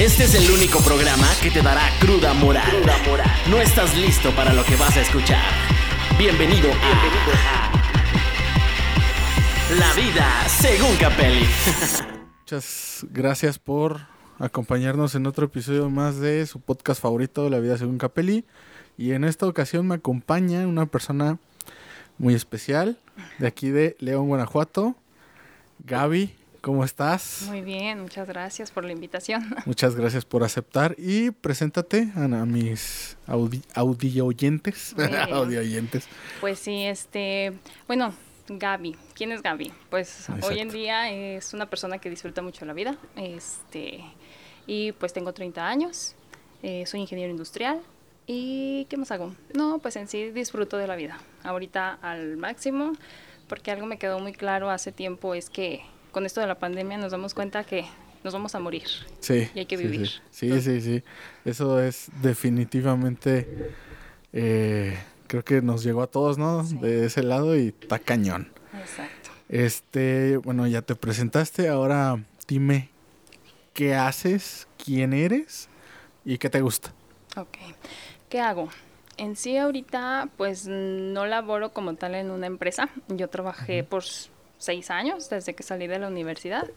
Este es el único programa que te dará cruda moral. No estás listo para lo que vas a escuchar. Bienvenido a, La vida según Capelli. Muchas gracias por acompañarnos en otro episodio más de su podcast favorito, La vida según Capelli. Y en esta ocasión me acompaña una persona muy especial de aquí de León, Guanajuato, Gaby. ¿Cómo estás? Muy bien, muchas gracias por la invitación. Muchas gracias por aceptar y preséntate a, mis audio oyentes. audio oyentes. Pues sí, este, bueno, Gaby. ¿Quién es Gaby? Pues hoy en día es una persona que disfruta mucho la vida. Este, y pues tengo 30 años. Eh, soy ingeniero industrial. ¿Y qué más hago? No, pues en sí disfruto de la vida. Ahorita al máximo, porque algo me quedó muy claro hace tiempo es que con esto de la pandemia nos damos cuenta que nos vamos a morir. Sí. Y hay que vivir. Sí, sí, sí, Eso es definitivamente, eh, creo que nos llegó a todos, ¿no? De ese lado y está cañón. Exacto. Este, bueno, ya te presentaste, ahora dime qué haces, quién eres y qué te gusta. Ok. ¿Qué hago? En sí ahorita pues no laboro como tal en una empresa. Yo trabajé por seis años desde que salí de la universidad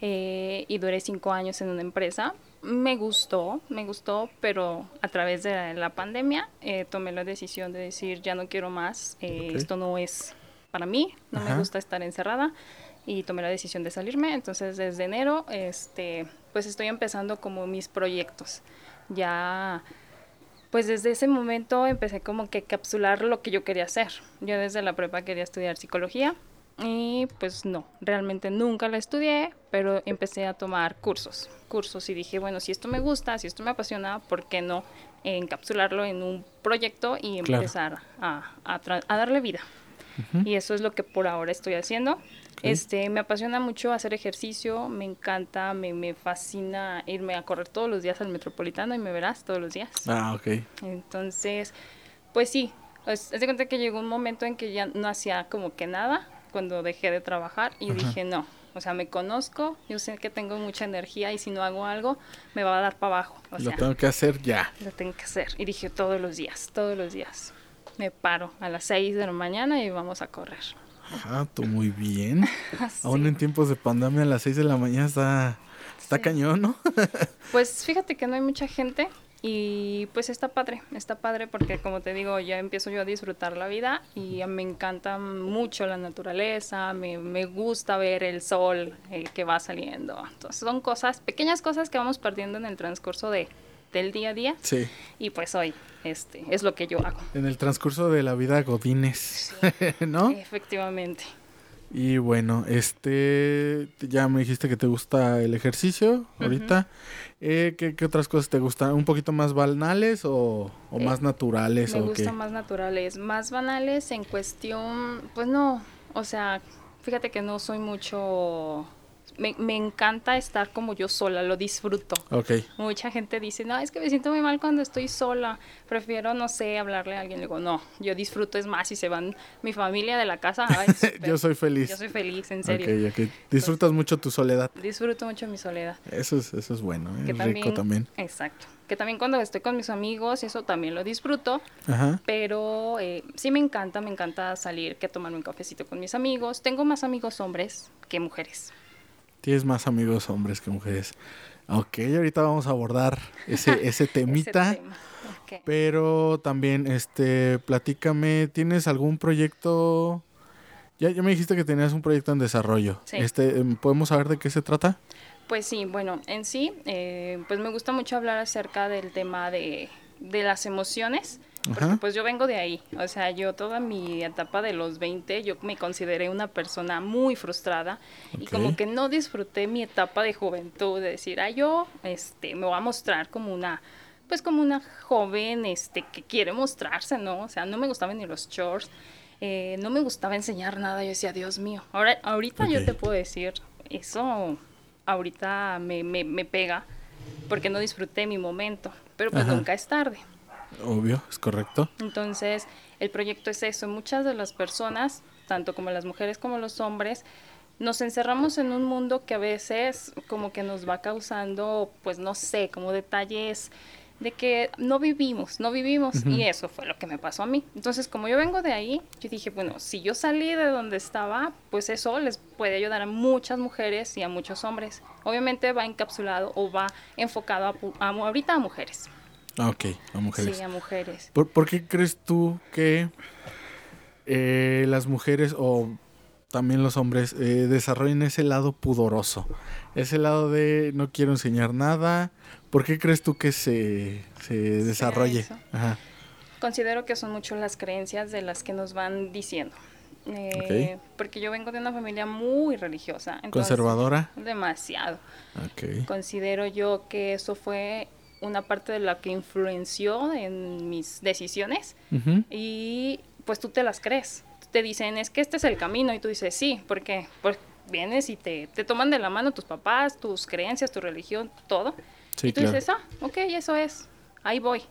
eh, y duré cinco años en una empresa. Me gustó, me gustó, pero a través de la pandemia eh, tomé la decisión de decir ya no quiero más, eh, esto no es para mí, no me gusta estar encerrada y tomé la decisión de salirme. Entonces desde enero, este, pues estoy empezando como mis proyectos. Ya pues desde ese momento empecé como que capsular lo que yo quería hacer. Yo desde la prepa quería estudiar psicología y pues no, realmente nunca la estudié, pero empecé a tomar cursos, cursos y dije, bueno, si esto me gusta, si esto me apasiona, ¿por qué no encapsularlo en un proyecto y empezar a, a, darle vida? Y eso es lo que por ahora estoy haciendo. Este, me apasiona mucho hacer ejercicio, me encanta, me, me, fascina irme a correr todos los días al metropolitano y me verás todos los días. Ah, ok. Entonces, pues sí, es, de cuenta que llegó un momento en que ya no hacía como que nada cuando dejé de trabajar y dije, no, o sea, me conozco, yo sé que tengo mucha energía y si no hago algo, me va a dar para abajo. lo tengo que hacer ya. Lo tengo que hacer. Y dije, todos los días, todos los días. Me paro a las 6 de la mañana y vamos a correr. Ah, tú muy bien. Aún en tiempos de pandemia a las 6 de la mañana está, está cañón, ¿no? pues fíjate que no hay mucha gente y pues está padre, está padre porque como te digo, ya empiezo yo a disfrutar la vida y me encanta mucho la naturaleza, me, me gusta ver el sol eh, que va saliendo. Entonces son cosas, pequeñas cosas que vamos perdiendo en el transcurso de, del día a día. Sí. Y pues hoy este, es lo que yo hago. En el transcurso de la vida Godines, ¿no? Efectivamente. Y bueno, este, ya me dijiste que te gusta el ejercicio ahorita. Eh, ¿qué, otras cosas te gustan? ¿Un poquito más banales o, o eh, más naturales? Me gustan más naturales. Más banales en cuestión, pues no, o sea, fíjate que no soy mucho me, me, encanta estar como yo sola, lo disfruto. Okay. Mucha gente dice, no, es que me siento muy mal cuando estoy sola, prefiero, no sé, hablarle a alguien. Le digo, no, yo disfruto, es más, si se van mi familia de la casa, yo soy feliz. Yo soy feliz, en serio. Okay, Disfrutas mucho tu soledad. Disfruto mucho mi soledad. Eso es, eso es bueno, ¿eh? rico también. Exacto. Que también cuando estoy con mis amigos, eso también lo disfruto. Ajá. Pero eh, sí me encanta, me encanta salir, que tomarme un cafecito con mis amigos. Tengo más amigos hombres que mujeres. Tienes más amigos hombres que mujeres. Ok, ahorita vamos a abordar ese, ese temita. Pero también, este, platícame, ¿tienes algún proyecto? Ya, ya me dijiste que tenías un proyecto en desarrollo. Este, em, ¿Podemos saber de qué se trata? Pues sí, bueno, en sí, eh, pues me gusta mucho hablar acerca del tema de, de las emociones porque pues yo vengo de ahí, o sea, yo toda mi etapa de los 20, yo me consideré una persona muy frustrada y como que no disfruté mi etapa de juventud, de decir, ah, yo este, me voy a mostrar como una, pues como una joven este, que quiere mostrarse, ¿no? O sea, no me gustaban ni los shorts, eh, no me gustaba enseñar nada, yo decía, Dios mío, ahora, ahorita yo te puedo decir, eso ahorita me, me, me pega porque no disfruté mi momento, pero pues nunca es tarde. Obvio, es correcto. Entonces, el proyecto es eso. Muchas de las personas, tanto como las mujeres como los hombres, nos encerramos en un mundo que a veces como que nos va causando, pues no sé, como detalles de que no vivimos, no vivimos y eso fue lo que me pasó a mí. Entonces, como yo vengo de ahí, yo dije, bueno, si yo salí de donde estaba, pues eso les puede ayudar a muchas mujeres y a muchos hombres. Obviamente va encapsulado o va enfocado a, ahorita a mujeres. Ah, ok, a mujeres. Sí, a mujeres. ¿Por, qué crees tú que eh, las mujeres o también los hombres eh, desarrollen ese lado pudoroso? Ese lado de no quiero enseñar nada, ¿Por qué crees tú que se, se desarrolle? Considero que son mucho las creencias de las que nos van diciendo. Eh, porque yo vengo de una familia muy religiosa. ¿Conservadora? Demasiado. Considero yo que eso fue una parte de la que influenció en mis decisiones y pues tú te las crees. Te dicen, es que este es el camino y tú dices, sí, ¿por qué? Porque vienes y te, te toman de la mano tus papás, tus creencias, tu religión, todo y tú dices, ah, ok, eso es, ahí voy.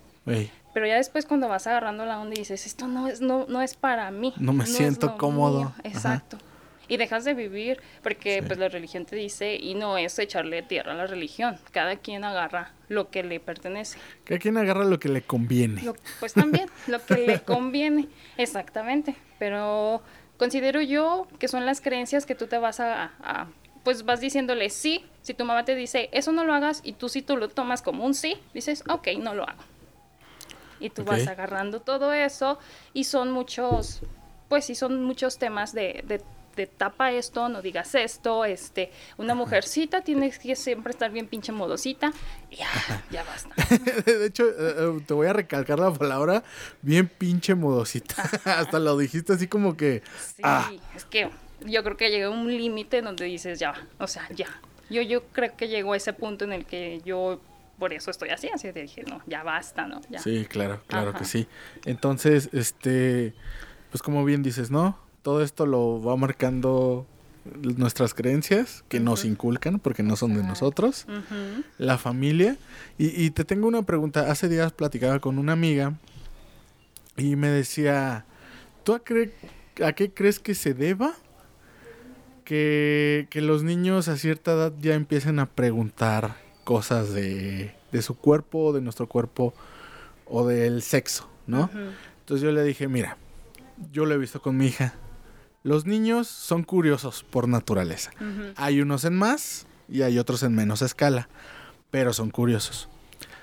Pero ya después cuando vas agarrando la onda y dices, esto no es, no, no es para mí. No me siento cómodo. Exacto. Y dejas de vivir porque pues la religión te dice, y no es echarle tierra a la religión, cada quien agarra lo que le pertenece. Cada quien agarra lo que le conviene. pues también, lo que le conviene, exactamente. Pero considero yo que son las creencias que tú te vas a pues vas diciéndole sí. Si tu mamá te dice, eso no lo hagas, y tú sí tú lo tomas como un sí, dices, ok, no lo hago. Y tú vas agarrando todo eso y son muchos, pues sí, son muchos temas de, de, tapa esto, no digas esto, este, una mujercita tiene que siempre estar bien pinche modosita, ya, ya basta. de hecho, eh, eh, te voy a recalcar la palabra bien pinche modosita. Hasta lo dijiste así como que... Sí, ah. es que yo creo que llegué a un límite donde dices, ya, o sea, ya. Yo, yo creo que llegó a ese punto en el que yo por eso estoy así, así que dije, no, ya basta, ¿no? Ya. Sí, claro, claro que sí. Entonces, este, pues como bien dices, ¿no? Todo esto lo va marcando nuestras creencias que nos inculcan porque no son de nosotros, la familia. Y, y, te tengo una pregunta. Hace días platicaba con una amiga y me decía, ¿tú a, a qué crees que se deba que, los niños a cierta edad ya empiecen a preguntar cosas de, de su cuerpo, de nuestro cuerpo o del sexo, ¿no? Entonces yo le dije, mira, yo lo he visto con mi hija. Los niños son curiosos por naturaleza. Hay unos en más y hay otros en menos escala, pero son curiosos.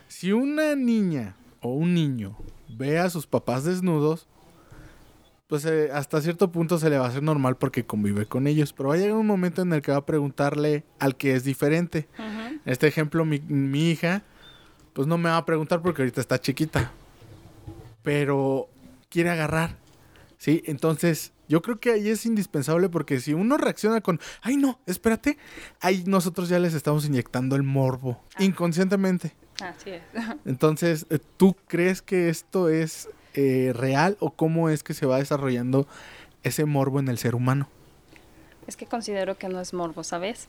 Si una niña o un niño ve a sus papás desnudos, pues eh, hasta cierto punto se le va a hacer normal porque convive con ellos, pero va a llegar un momento en el que va a preguntarle al que es diferente. En este ejemplo, mi, mi, hija, pues no me va a preguntar porque ahorita está chiquita, pero quiere agarrar, ¿sí? Entonces, yo creo que ahí es indispensable porque si uno reacciona con, ay no, espérate, ahí nosotros ya les estamos inyectando el morbo, inconscientemente. Así es. Entonces, eh, ¿tú crees que esto es eh, real o cómo es que se va desarrollando ese morbo en el ser humano? Es que considero que no es morbo, ¿sabes?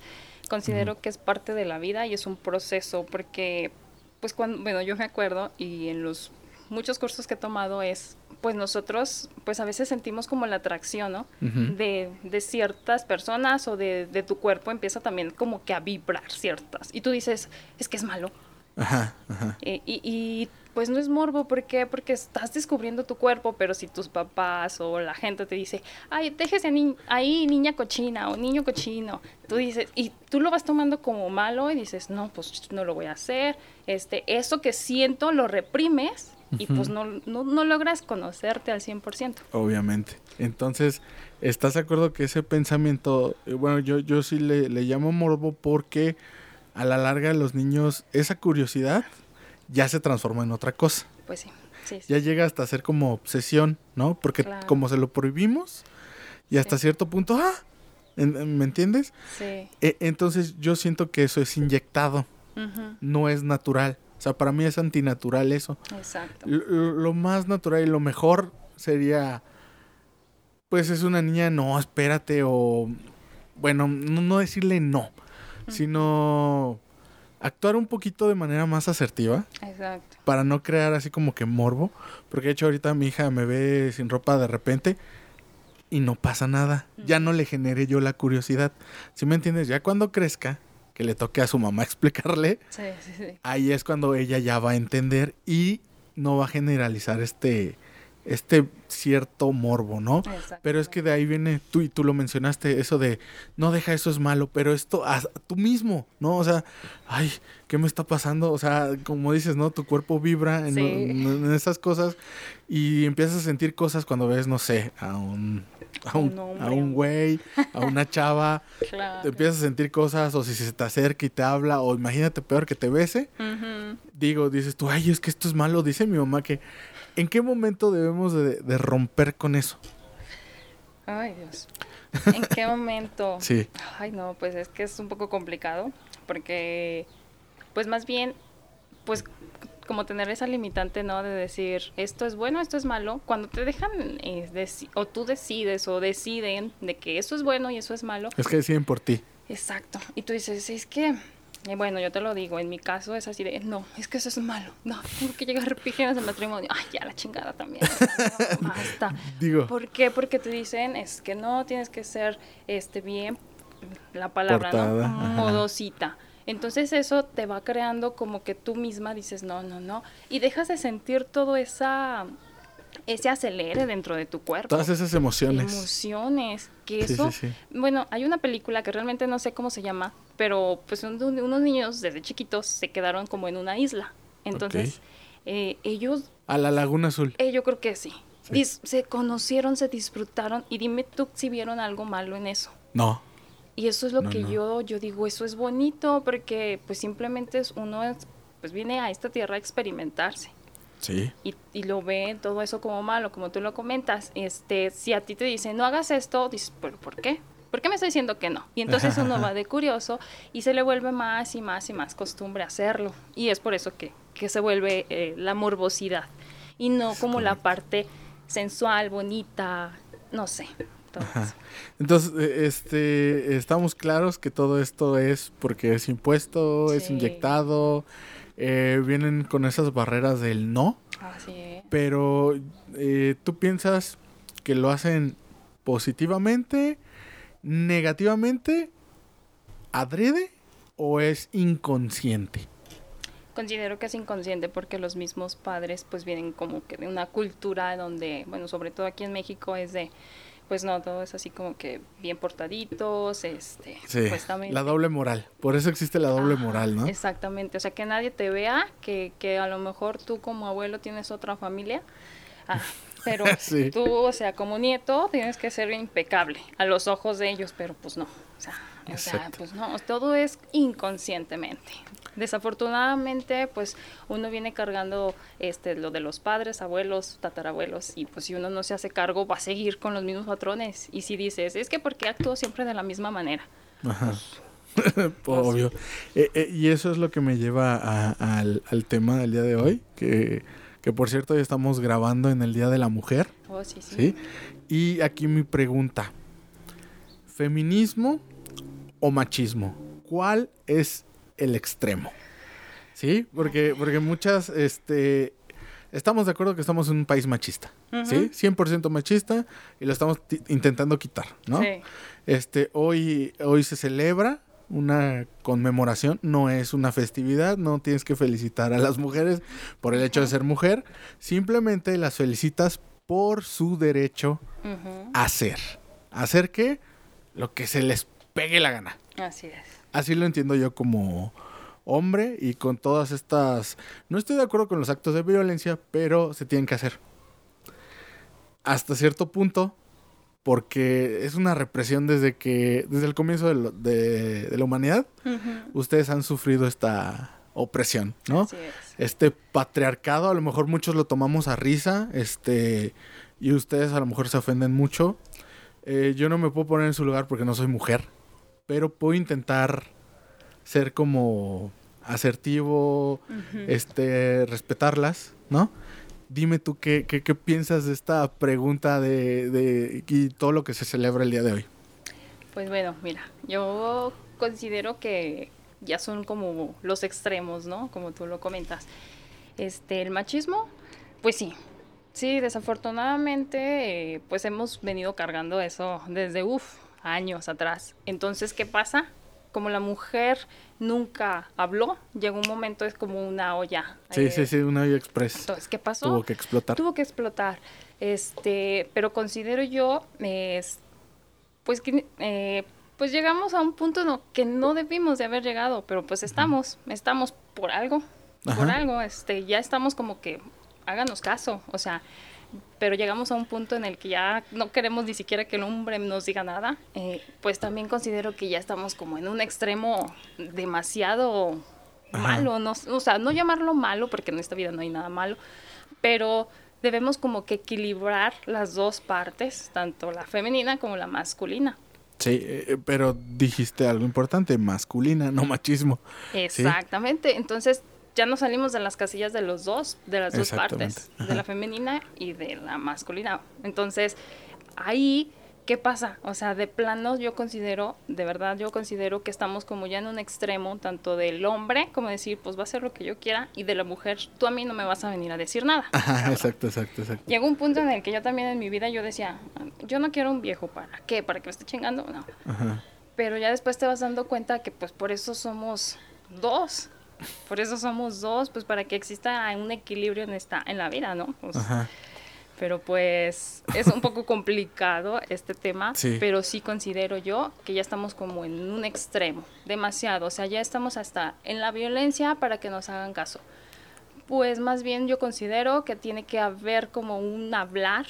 Considero que es parte de la vida y es un proceso porque, pues cuando, bueno, yo me acuerdo y en los muchos cursos que he tomado es, pues nosotros, pues a veces sentimos como la atracción, ¿no? de, de, ciertas personas o de, de, tu cuerpo empieza también como que a vibrar ciertas. Y tú dices, es que es malo. Ajá, ajá. Eh, y, y pues no es morbo, ¿por qué? Porque estás descubriendo tu cuerpo, pero si tus papás o la gente te dice, ay, déjese ahí niña cochina o niño cochino, tú dices, y tú lo vas tomando como malo y dices, no, pues no lo voy a hacer, este, eso que siento lo reprimes y pues no, no, logras conocerte al 100%. Obviamente. Entonces, ¿estás de acuerdo que ese pensamiento, eh, bueno, yo, yo sí le, le llamo morbo porque a la larga los niños, esa curiosidad ya se transforma en otra cosa. Pues sí. Ya llega hasta ser como obsesión, ¿no? Porque como se lo prohibimos y hasta cierto punto, ¡ah! ¿Me entiendes? Sí. E, entonces yo siento que eso es inyectado, no es natural. O sea, para mí es antinatural eso. Exacto. Lo, más natural y lo mejor sería, pues es una niña, no, espérate, o, bueno, no, decirle no, sino actuar un poquito de manera más asertiva. Exacto. Para no crear así como que morbo. Porque de hecho ahorita mi hija me ve sin ropa de repente. y no pasa nada. Ya no le generé yo la curiosidad. ¿Sí me entiendes? Ya cuando crezca, que le toque a su mamá explicarle, ahí es cuando ella ya va a entender y no va a generalizar este, este cierto morbo, ¿no? Pero es que de ahí viene, tú y tú lo mencionaste, eso de, no deja eso es malo, pero esto, tú mismo, ¿no? O sea, ay, ¿qué me está pasando? O sea, como dices, ¿no? Tu cuerpo vibra en, esas cosas y empiezas a sentir cosas cuando ves, no sé, a un... A un, a un güey, a una chava, te empiezas a sentir cosas, o si se te acerca y te habla, o imagínate peor que te bese, digo, dices tú, ay, es que esto es malo, dice mi mamá que ¿En qué momento debemos de, romper con eso? Ay, Dios. ¿En qué momento? sí. Ay, no, pues es que es un poco complicado porque, pues más bien, pues como tener esa limitante, ¿no? De decir, esto es bueno, esto es malo. Cuando te dejan, eh, o tú decides o deciden de que eso es bueno y eso es malo. Es que deciden por ti. Exacto. Y tú dices, es que bueno, yo te lo digo, en mi caso es así de, no, es que eso es malo, no, tengo que llegar pígenas al matrimonio, ay, ya la chingada también, basta. Digo. ¿Por qué? Porque te dicen, es que no, tienes que ser, este, bien, la palabra, ¿no? Modosita. Entonces eso te va creando como que tú misma dices, no, no, no, y dejas de sentir todo esa ese acelere dentro de tu cuerpo. Todas esas emociones. Emociones. Que eso. Bueno, hay una película que realmente no sé cómo se llama, pero pues unos niños desde chiquitos se quedaron como en una isla. Entonces, eh, ellos... A la Laguna Azul. Eh, yo creo que sí. se conocieron, se disfrutaron y dime tú si vieron algo malo en eso. No. Y eso es lo que yo yo digo, eso es bonito porque pues simplemente es uno pues viene a esta tierra a experimentarse. Sí. Y, y, lo ve todo eso como malo, como tú lo comentas. Este, si a ti te dicen, no hagas esto, dices, ¿pero por qué? ¿Por qué me está diciendo que no? Y entonces uno va de curioso y se le vuelve más y más y más costumbre hacerlo. Y es por eso que, que se vuelve eh, la morbosidad y no como la parte sensual, bonita, no sé. Entonces, e, este, estamos claros que todo esto es porque es impuesto, es inyectado, eh, vienen con esas barreras del no. Pero eh, tú piensas que lo hacen positivamente, negativamente, adrede o es inconsciente. Considero que es inconsciente porque los mismos padres pues vienen como que de una cultura donde, bueno, sobre todo aquí en México es de pues no, todo es así como que bien portaditos, este, sí, la doble moral, por eso existe la doble moral, ¿no? Exactamente, o sea, que nadie te vea, que, que a lo mejor tú como abuelo tienes otra familia, ah, pero tú, o sea, como nieto tienes que ser impecable a los ojos de ellos, pero pues no, o sea, o sea pues no, todo es inconscientemente. Desafortunadamente, pues uno viene cargando este lo de los padres, abuelos, tatarabuelos y pues si uno no se hace cargo va a seguir con los mismos patrones y si dices, es que porque actúo siempre de la misma manera. Ajá. Pues, Obvio. Eh, eh, y eso es lo que me lleva al, tema del día de hoy, que, que por cierto ya estamos grabando en el Día de la Mujer. Oh, sí, sí. ¿sí? Y aquí mi pregunta, ¿feminismo o machismo? ¿Cuál es el extremo. ¿Sí? Porque, porque muchas, este, estamos de acuerdo que estamos en un país machista, ¿sí? 100% machista y lo estamos intentando quitar, ¿no? Sí. Este, hoy, hoy se celebra una conmemoración, no es una festividad, no tienes que felicitar a las mujeres por el hecho de ser mujer, simplemente las felicitas por su derecho a ser. ¿Hacer qué? Lo que se les pegue la gana. Así es. Así lo entiendo yo como hombre y con todas estas... No estoy de acuerdo con los actos de violencia, pero se tienen que hacer. Hasta cierto punto, porque es una represión desde que, desde el comienzo de, la humanidad, ustedes han sufrido esta opresión, ¿no? Este patriarcado, a lo mejor muchos lo tomamos a risa, este, y ustedes a lo mejor se ofenden mucho. Eh, yo no me puedo poner en su lugar porque no soy mujer pero puedo intentar ser como asertivo, este, respetarlas, ¿no? Dime tú qué, qué, qué, piensas de esta pregunta de, de y todo lo que se celebra el día de hoy. Pues bueno, mira, yo considero que ya son como los extremos, ¿no? Como tú lo comentas. Este, el machismo, pues sí, Sí, desafortunadamente, eh, pues hemos venido cargando eso desde, uff, años atrás. Entonces, ¿qué pasa? Como la mujer nunca habló, llegó un momento, es como una olla. Sí, sí, sí, una olla express. Entonces, ¿qué pasó? Tuvo que explotar. Tuvo que explotar. Este, pero considero yo, pues que, eh, pues llegamos a un punto en que no debimos de haber llegado, pero pues estamos, estamos por algo, por algo, este, ya estamos como que, háganos caso, o sea, pero llegamos a un punto en el que ya no queremos ni siquiera que el hombre nos diga nada, eh, pues también considero que ya estamos como en un extremo demasiado malo, no, o sea, no llamarlo malo, porque en esta vida no hay nada malo, pero debemos como que equilibrar las dos partes, tanto la femenina como la masculina. Sí, eh, pero dijiste algo importante, masculina, no machismo. Exactamente, entonces ya no salimos de las casillas de los dos, de las dos partes, de la femenina y de la masculina. Entonces, ahí, ¿qué pasa? O sea, de plano yo considero, de verdad yo considero que estamos como ya en un extremo, tanto del hombre, como decir, pues va a hacer lo que yo quiera, y de la mujer, tú a mí no me vas a venir a decir nada. Ajá, exacto, exacto, exacto. Llegó un punto en el que yo también en mi vida yo decía, yo no quiero un viejo, ¿para qué? ¿Para que me esté chingando? No. Ajá. Pero ya después te vas dando cuenta que pues por eso somos dos. Por eso somos dos, pues para que exista un equilibrio en esta, en la vida, ¿no? Pues, pero pues es un poco complicado este tema, pero sí considero yo que ya estamos como en un extremo, demasiado, o sea, ya estamos hasta en la violencia para que nos hagan caso. Pues más bien yo considero que tiene que haber como un hablar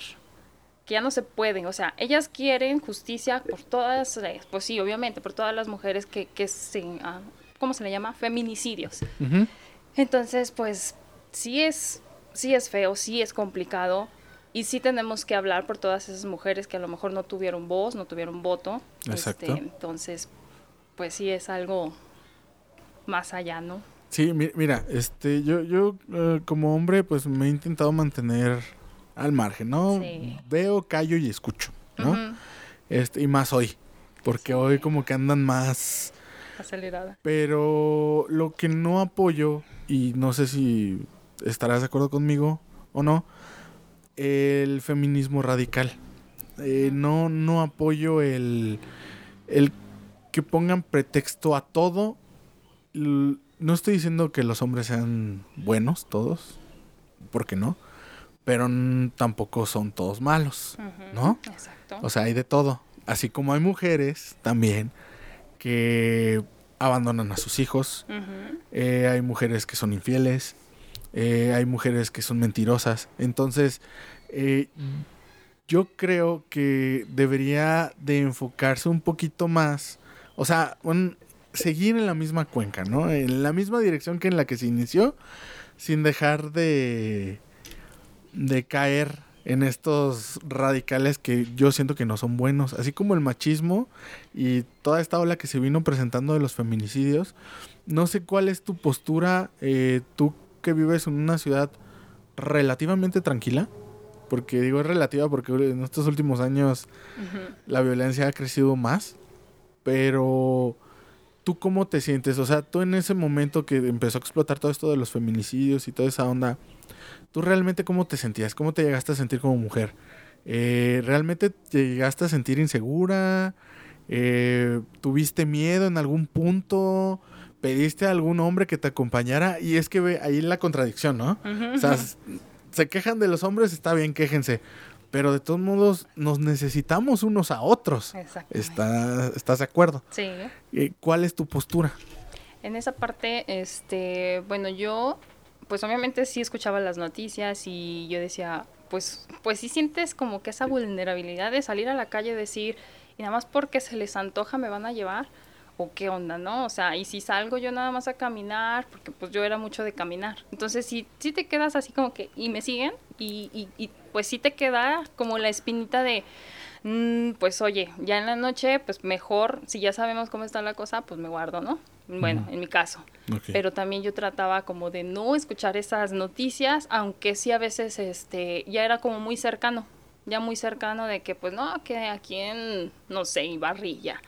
que ya no se puede, o sea, ellas quieren justicia por todas, eh, pues sí, obviamente, por todas las mujeres que, que se ah, ¿cómo se le llama? Feminicidios. Entonces, pues sí es, sí es feo, sí es complicado y sí tenemos que hablar por todas esas mujeres que a lo mejor no tuvieron voz, no tuvieron voto. Exacto. Este, entonces, pues sí es algo más allá, ¿no? Sí, mira, este, yo, yo eh, como hombre, pues me he intentado mantener al margen, ¿no? Veo, callo y escucho, ¿no? Este, y más hoy, porque hoy como que andan más acelerada. Pero lo que no apoyo, y no sé si estarás de acuerdo conmigo o no, el feminismo radical. Eh, no, no apoyo el, el que pongan pretexto a todo. No estoy diciendo que los hombres sean buenos todos, porque no, pero tampoco son todos malos, ¿no? Exacto. O sea, hay de todo. Así como hay mujeres también que abandonan a sus hijos, eh, hay mujeres que son infieles, eh, hay mujeres que son mentirosas. Entonces, eh, yo creo que debería de enfocarse un poquito más, o sea, seguir en la misma cuenca, ¿no? En la misma dirección que en la que se inició, sin dejar de, de caer en estos radicales que yo siento que no son buenos, así como el machismo y toda esta ola que se vino presentando de los feminicidios. No sé cuál es tu postura, eh, tú que vives en una ciudad relativamente tranquila, porque digo es relativa porque en estos últimos años la violencia ha crecido más, pero ¿tú cómo te sientes? O sea, tú en ese momento que empezó a explotar todo esto de los feminicidios y toda esa onda, ¿Tú realmente cómo te sentías? ¿Cómo te llegaste a sentir como mujer? Eh, ¿Realmente te llegaste a sentir insegura? Eh, ¿Tuviste miedo en algún punto? ¿Pediste a algún hombre que te acompañara? Y es que ve ahí la contradicción, ¿no? O sea, se quejan de los hombres, está bien, quéjense. Pero de todos modos, nos necesitamos unos a otros. ¿Está, ¿Estás de acuerdo? Sí. Eh, ¿Cuál es tu postura? En esa parte, este, bueno, yo pues obviamente sí escuchaba las noticias y yo decía, pues, pues sí sientes como que esa vulnerabilidad de salir a la calle y decir, y nada más porque se les antoja me van a llevar, o qué onda, ¿no? O sea, y si salgo yo nada más a caminar, porque pues yo era mucho de caminar. Entonces sí, sí te quedas así como que, y me siguen, y, y, y pues sí te queda como la espinita de, mm, pues oye, ya en la noche, pues mejor, si ya sabemos cómo está la cosa, pues me guardo, ¿no? Bueno, en mi caso. Pero también yo trataba como de no escuchar esas noticias, aunque sí a veces este ya era como muy cercano, ya muy cercano de que pues no, que aquí en, no sé, Ibarrilla.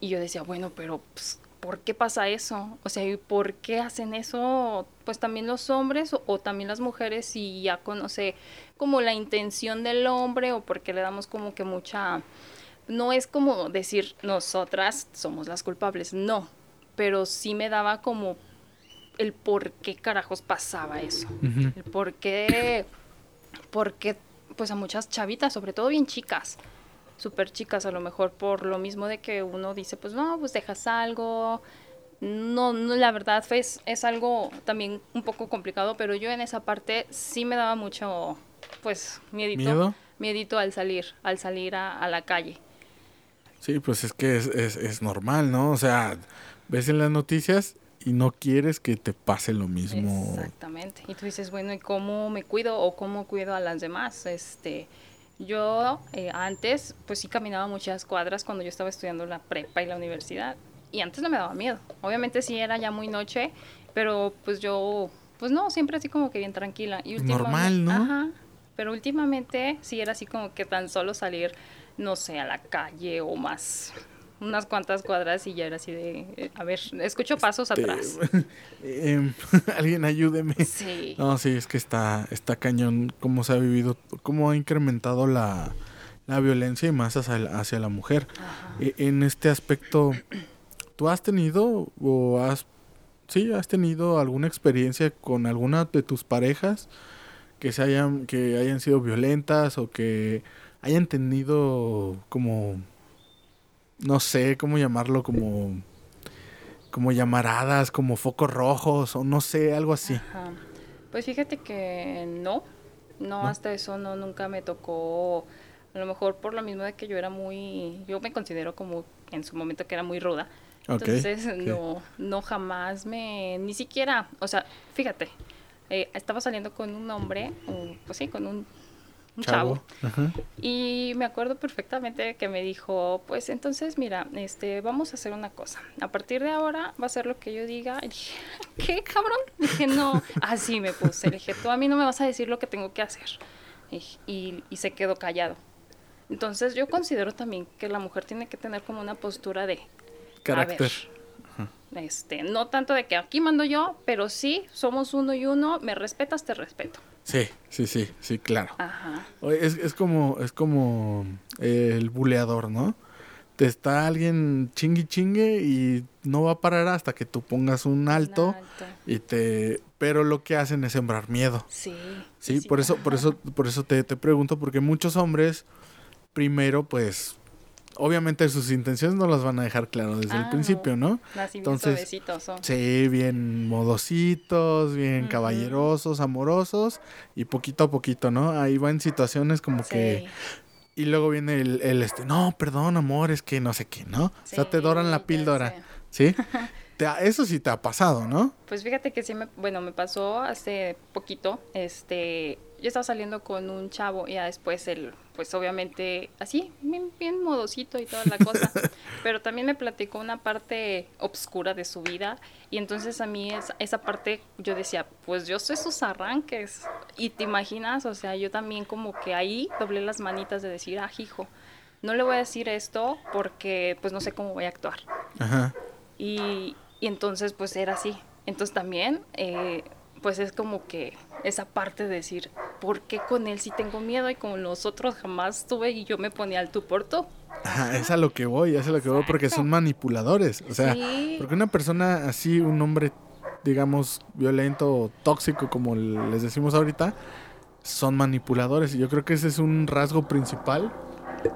Y yo decía, bueno, pero pues, ¿por qué pasa eso? O sea, ¿y por qué hacen eso? Pues también los hombres o, también las mujeres si ya conoce como la intención del hombre o porque le damos como que mucha... No es como decir nosotras somos las culpables, no, pero sí me daba como el por qué carajos pasaba eso, el por qué, por qué, pues a muchas chavitas, sobre todo bien chicas, súper chicas a lo mejor por lo mismo de que uno dice, pues no, pues dejas algo. No, no la verdad es, es algo también un poco complicado, pero yo en esa parte sí me daba mucho, pues, miedito. ¿Miedo? Miedito al salir, al salir a, la calle. Sí, pues es que es, es, es normal, ¿no? O sea, ves en las noticias y no quieres que te pase lo mismo. Exactamente. Y tú dices, bueno, ¿y cómo me cuido o cómo cuido a las demás? Este, yo eh, antes, pues sí caminaba muchas cuadras cuando yo estaba estudiando la prepa y la universidad. Y antes no me daba miedo. Obviamente sí era ya muy noche, pero pues yo, pues no, siempre así como que bien tranquila. Y Normal, ¿no? Ajá. Pero últimamente sí era así como que tan solo salir, no sé, a la calle o más unas cuantas cuadras y ya era así de, eh, a ver, escucho pasos este, atrás. Em, alguien ayúdeme. Sí. No, sí, es que está, está cañón cómo se ha vivido, cómo ha incrementado la, violencia y más hacia, la mujer. E, en este aspecto, ¿tú has tenido o has, sí, has tenido alguna experiencia con alguna de tus parejas que se hayan, que hayan sido violentas o que hayan tenido como no sé cómo llamarlo, como, como llamaradas, como focos rojos, o no sé, algo así. Pues fíjate que no, no, hasta eso no, nunca me tocó, a lo mejor por lo mismo de que yo era muy, yo me considero como en su momento que era muy ruda. Entonces, no, no jamás me, ni siquiera, o sea, fíjate, eh, estaba saliendo con un hombre, pues sí, con un un chavo. Y me acuerdo perfectamente que me dijo, pues entonces mira, este, vamos a hacer una cosa. A partir de ahora va a ser lo que yo diga. Y dije, ¿qué cabrón? Dije, no, así me puse. Le dije, tú a mí no me vas a decir lo que tengo que hacer. Y, y, se quedó callado. Entonces yo considero también que la mujer tiene que tener como una postura de carácter. este, no tanto de que aquí mando yo, pero sí somos uno y uno, me respetas, te respeto. Sí, sí, sí, sí, claro. Ajá. Es, es como, es como el buleador, ¿no? Te está alguien chingue chingue y no va a parar hasta que tú pongas un alto, y te pero lo que hacen es sembrar miedo. Sí. Sí, por eso por eso por eso te, te pregunto porque muchos hombres primero pues obviamente sus intenciones no las van a dejar claro desde el ah, principio, ¿no? Entonces, sí, bien modositos, bien caballerosos, amorosos y poquito a poquito, ¿no? Ahí va en situaciones como que y luego viene el, el, este, no, perdón, amor, es que no sé qué, ¿no? o sea, te doran la píldora, ¿sí? eso sí te ha pasado, ¿no? Pues fíjate que sí me, bueno, me pasó hace poquito, este, yo estaba saliendo con un chavo y ya después él, pues obviamente así, bien, modosito y toda la cosa, pero también me platicó una parte obscura de su vida y entonces a mí es, esa parte yo decía, pues yo sé sus arranques y te imaginas, o sea, yo también como que ahí doblé las manitas de decir, ah, hijo, no le voy a decir esto porque pues no sé cómo voy a actuar. Ajá. Y, y entonces pues era así. Entonces también eh, pues es como que esa parte de decir, ¿por qué con él sí tengo miedo y con los otros jamás tuve y yo me ponía al tu por Ajá, es a lo que voy, es a lo que voy porque son manipuladores. O sea, porque una persona así, un hombre, digamos, violento o tóxico, como les decimos ahorita, son manipuladores. Y yo creo que ese es un rasgo principal.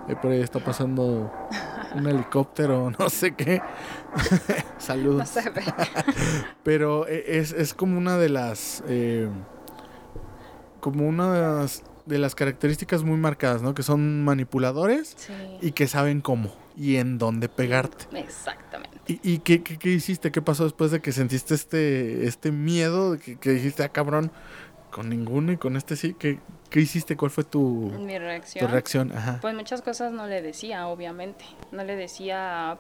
Eh, por ahí está pasando un helicóptero, no sé qué. Saludos. Pero e, es, es, como una de las. Eh, como una de las, de las, características muy marcadas, ¿no? Que son manipuladores y que saben cómo y en dónde pegarte. Exactamente. ¿Y, y qué, qué, qué, hiciste? ¿Qué pasó después de que sentiste este, este miedo? Que, que dijiste, ah, cabrón, con ninguno y con este sí. ¿Qué, ¿Qué hiciste? ¿Cuál fue tu, Mi reacción? Tu reacción? Ajá. Pues muchas cosas no le decía, obviamente. No le decía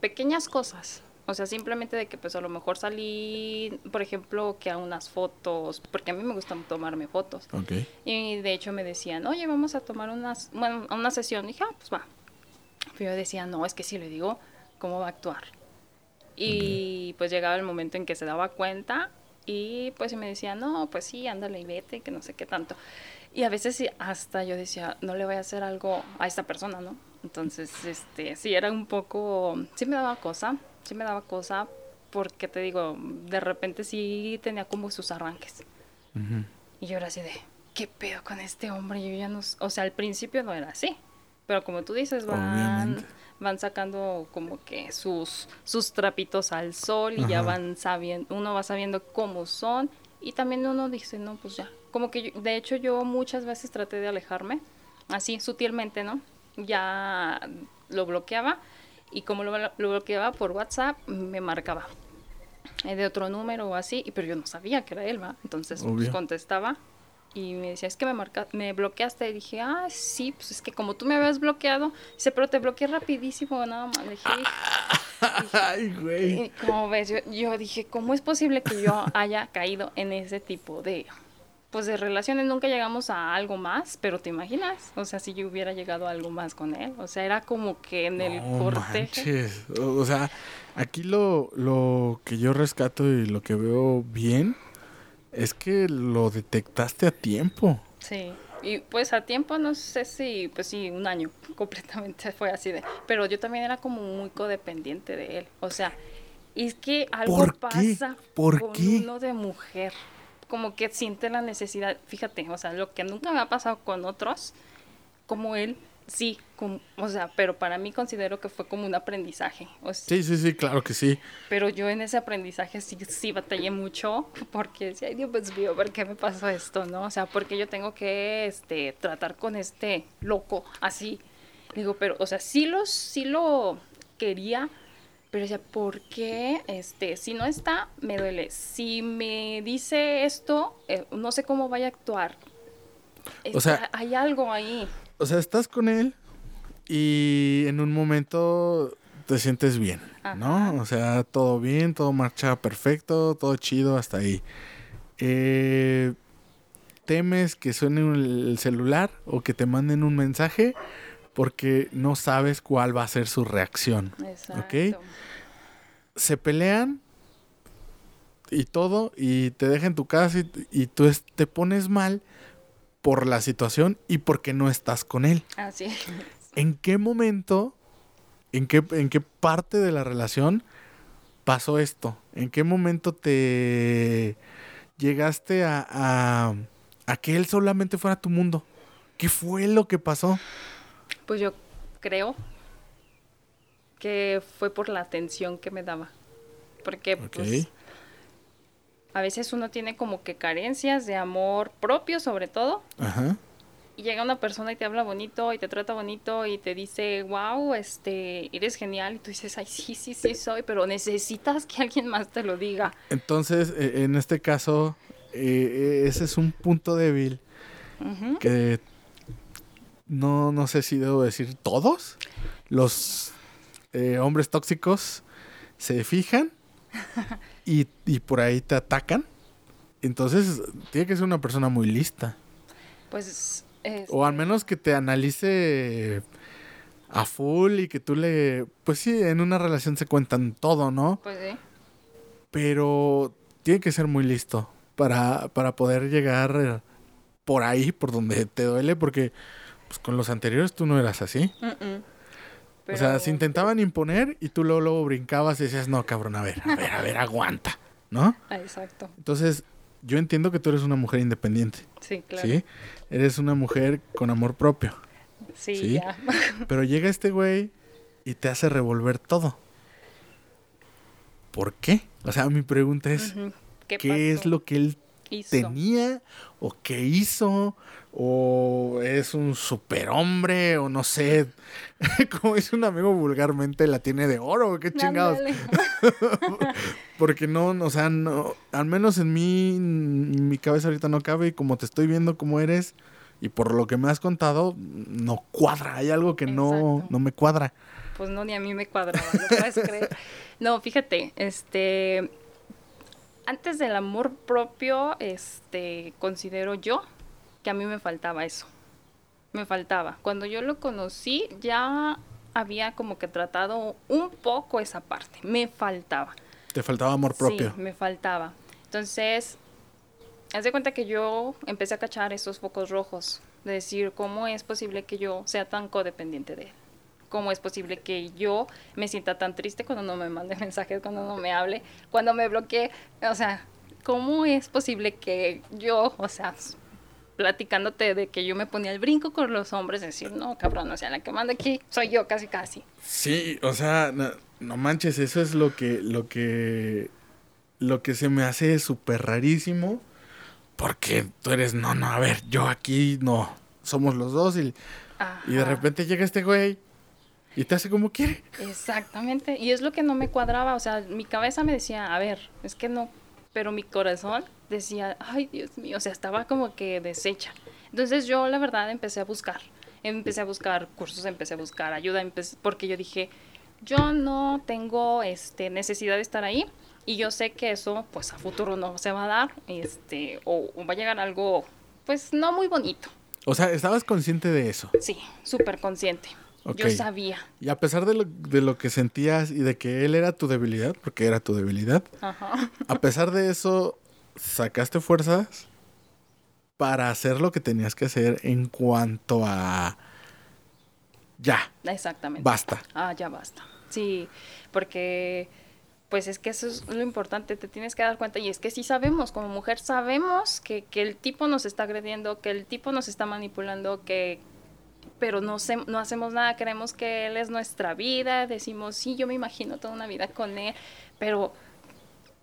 pequeñas cosas. O sea, simplemente de que pues a lo mejor salí, por ejemplo, que a unas fotos, porque a mí me gusta tomarme fotos. Okay. Y de hecho me decían, oye, vamos a tomar unas, bueno, una sesión. Y dije, ah, pues va. Pero yo decía, no, es que si le digo, ¿cómo va a actuar? Y pues llegaba el momento en que se daba cuenta y pues me decía, no, pues sí, ándale y vete, que no sé qué tanto. Y a veces hasta yo decía, no le voy a hacer algo a esta persona, ¿no? Entonces, este, sí, era un poco, sí me daba cosa, sí me daba cosa, porque te digo, de repente sí tenía como sus arranques. Y yo era así de, ¿qué pedo con este hombre? Yo ya no, o sea, al principio no era así, pero como tú dices, van, van sacando como que sus, sus trapitos al sol y ya van sabiendo, uno va sabiendo cómo son y también uno dice, no, pues ya, como que de hecho yo muchas veces traté de alejarme, así sutilmente, ¿no? Ya lo bloqueaba y como lo, bloqueaba por WhatsApp, me marcaba eh, de otro número o así, pero yo no sabía que era él, ¿va? Entonces pues, contestaba y me decía, es que me, marca, me bloqueaste. Y dije, ah, sí, pues es que como tú me habías bloqueado, dice, pero te bloqueé rapidísimo, nada más. Le dije, Ay, güey. Como ves, yo, yo, dije, ¿cómo es posible que yo haya caído en ese tipo de, pues de relaciones? Nunca llegamos a algo más, pero ¿te imaginas? O sea, si yo hubiera llegado a algo más con él. O sea, era como que en el cortejo. O sea, aquí lo, lo que yo rescato y lo que veo bien es que lo detectaste a tiempo. Sí. Y pues a tiempo, no sé si, pues sí, un año completamente fue así de... Pero yo también era como muy codependiente de él. O sea, es que algo pasa ¿Por con qué? uno de mujer. Como que siente la necesidad, fíjate, o sea, lo que nunca me ha pasado con otros, como él, sí, o sea, pero para mí considero que fue como un aprendizaje. sí, sí, sí, claro que sí. Pero yo en ese aprendizaje sí, sí batallé mucho porque decía, ay Dios mío, ¿por qué me pasó esto? ¿No? O sea, porque yo tengo que este, tratar con este loco así. Digo, pero, o sea, sí, lo, sí lo quería, pero decía, ¿por qué? Este, si no está, me duele. Si me dice esto, eh, no sé cómo vaya a actuar. O sea, hay algo ahí o sea, estás con él y en un momento te sientes bien, ¿no? O sea, todo bien, todo marcha perfecto, todo chido hasta ahí. Eh, temes que suene el celular o que te manden un mensaje porque no sabes cuál va a ser su reacción. Exacto. Se pelean y todo y te dejan tu casa y, y tú te pones mal por la situación y porque no estás con él. Así ¿En qué momento, en qué, en qué parte de la relación pasó esto? ¿En qué momento te llegaste a, a, a que él solamente fuera tu mundo? ¿Qué fue lo que pasó? Pues yo creo que fue por la atención que me daba. Porque pues, a veces uno tiene como que carencias de amor propio sobre todo. Ajá. Y llega una persona y te habla bonito y te trata bonito y te dice, wow, este, eres genial. Y tú dices, ay, sí, sí, sí soy, pero necesitas que alguien más te lo diga. Entonces, e, en este caso, e, e, ese es un punto débil que no, no sé si debo decir todos. Los eh, hombres tóxicos se fijan y, por ahí te atacan, entonces tiene que ser una persona muy lista. Pues... O al menos que te analice a full y que tú le... Pues sí, en una relación se cuentan todo, ¿no? Pues sí. Pero tiene que ser muy listo para, para poder llegar por ahí, por donde te duele, porque pues, con los anteriores tú no eras así. O sea, se intentaban imponer y tú luego, luego brincabas y decías, no, cabrón, a ver, a ver, a ver, aguanta, ¿no? Exacto. Entonces, yo entiendo que tú eres una mujer independiente. Sí, claro. Sí, eres una mujer con amor propio. Sí, ya. Pero llega este güey y te hace revolver todo. ¿Por qué? O sea, mi pregunta es, ¿qué, es lo que él tenía o qué hizo o es un superhombre o no sé, como dice un amigo vulgarmente, la tiene de oro, qué chingados. Porque no, o sea, no, al menos en mí, mi cabeza ahorita no cabe y como te estoy viendo como eres y por lo que me has contado, no cuadra, hay algo que no, no me cuadra. Pues no, ni a mí me cuadra ¿lo puedes creer? No, fíjate, este, antes del amor propio, este, considero yo que a mí me faltaba eso. Me faltaba. Cuando yo lo conocí, ya había como que tratado un poco esa parte, me faltaba. Te faltaba amor propio. Sí, me faltaba. Entonces, haz de cuenta que yo empecé a cachar esos focos rojos, de decir, ¿cómo es posible que yo sea tan codependiente de él? ¿Cómo es posible que yo me sienta tan triste cuando no me mande mensajes, cuando no me hable, cuando me bloquee? O sea, ¿cómo es posible que yo, o sea, platicándote de que yo me ponía el brinco con los hombres, decir, no, cabrón, o sea, la que manda aquí soy yo casi casi. Sí, o sea, no, manches, eso es lo que, lo que, lo que se me hace súper rarísimo, porque tú eres, no, no, a ver, yo aquí no, somos los dos y, y de repente llega este güey y te hace como quiere. Exactamente, y es lo que no me cuadraba, o sea, mi cabeza me decía, a ver, es que no, pero mi corazón decía, ay Dios mío, o sea, estaba como que deshecha. Entonces yo la verdad empecé a buscar, empecé a buscar cursos, empecé a buscar ayuda, porque yo dije, yo no tengo este, necesidad de estar ahí y yo sé que eso pues a futuro no se va a dar, este, o, va a llegar algo pues no muy bonito. O sea, ¿estabas consciente de eso? Sí, súper consciente. Yo sabía. Y a pesar de lo, de lo, que sentías y de que él era tu debilidad, porque era tu debilidad, a pesar de eso, sacaste fuerzas para hacer lo que tenías que hacer en cuanto a... Ya. Exactamente. Basta. Ah, ya basta. Sí, porque pues es que eso es lo importante, te tienes que dar cuenta y es que sí sabemos, como mujer sabemos que, que el tipo nos está agrediendo, que el tipo nos está manipulando, que, pero no, no hacemos nada, creemos que él es nuestra vida, decimos, sí, yo me imagino toda una vida con él, pero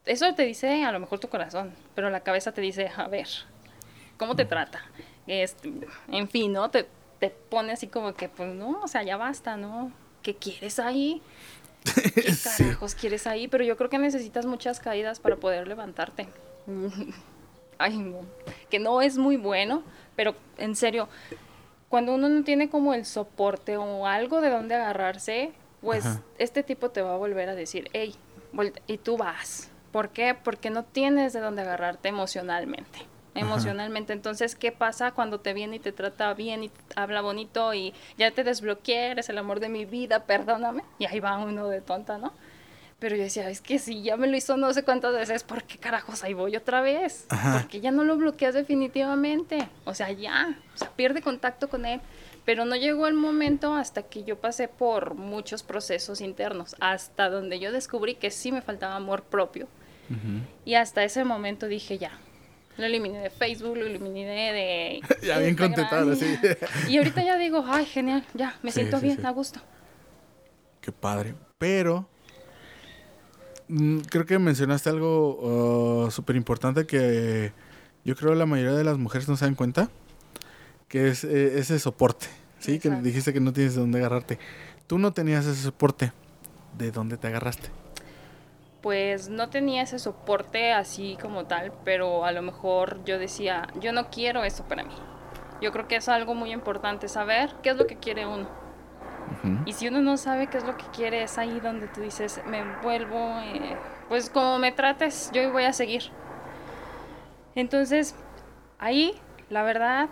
eso te dice a lo mejor tu corazón, pero la cabeza te dice, a ver, ¿cómo te trata? Este, en fin, ¿no? Te, te pone así como que, pues no, o sea, ya basta, ¿no? ¿Qué quieres ahí? ¿Qué carajos quieres ahí? Pero yo creo que necesitas muchas caídas para poder levantarte. Ay, no. Que no es muy bueno, pero en serio, cuando uno no tiene como el soporte o algo de donde agarrarse, pues este tipo te va a volver a decir, hey, y tú vas. ¿Por qué? Porque no tienes de dónde agarrarte emocionalmente. Emocionalmente. Entonces, ¿qué pasa cuando te viene y te trata bien y habla bonito y ya te desbloqueé, eres el amor de mi vida, perdóname? Y ahí va uno de tonta, ¿no? Pero yo decía, es que si ya me lo hizo no sé cuántas veces, ¿por qué carajos ahí voy otra vez? Porque ya no lo bloqueas definitivamente. O sea, ya, o sea, pierde contacto con él. Pero no llegó el momento hasta que yo pasé por muchos procesos internos, hasta donde yo descubrí que sí me faltaba amor propio. Y hasta ese momento dije, ya, lo eliminé de Facebook, lo eliminé de... ya bien contentado, sí. y ahorita ya digo, ay, genial, ya, me siento bien, a gusto. Qué padre. Pero creo que mencionaste algo uh, súper importante que yo creo la mayoría de las mujeres no se dan cuenta, que es eh, ese soporte, ¿sí? Que dijiste que no tienes de dónde agarrarte. Tú no tenías ese soporte, ¿de dónde te agarraste? Pues no tenía ese soporte así como tal, pero a lo mejor yo decía, yo no quiero eso para mí. Yo creo que es algo muy importante saber qué es lo que quiere uno y si uno no sabe qué es lo que quiere, es ahí donde tú dices, me vuelvo, eh, pues como me trates, yo voy a seguir. Entonces, ahí, la verdad,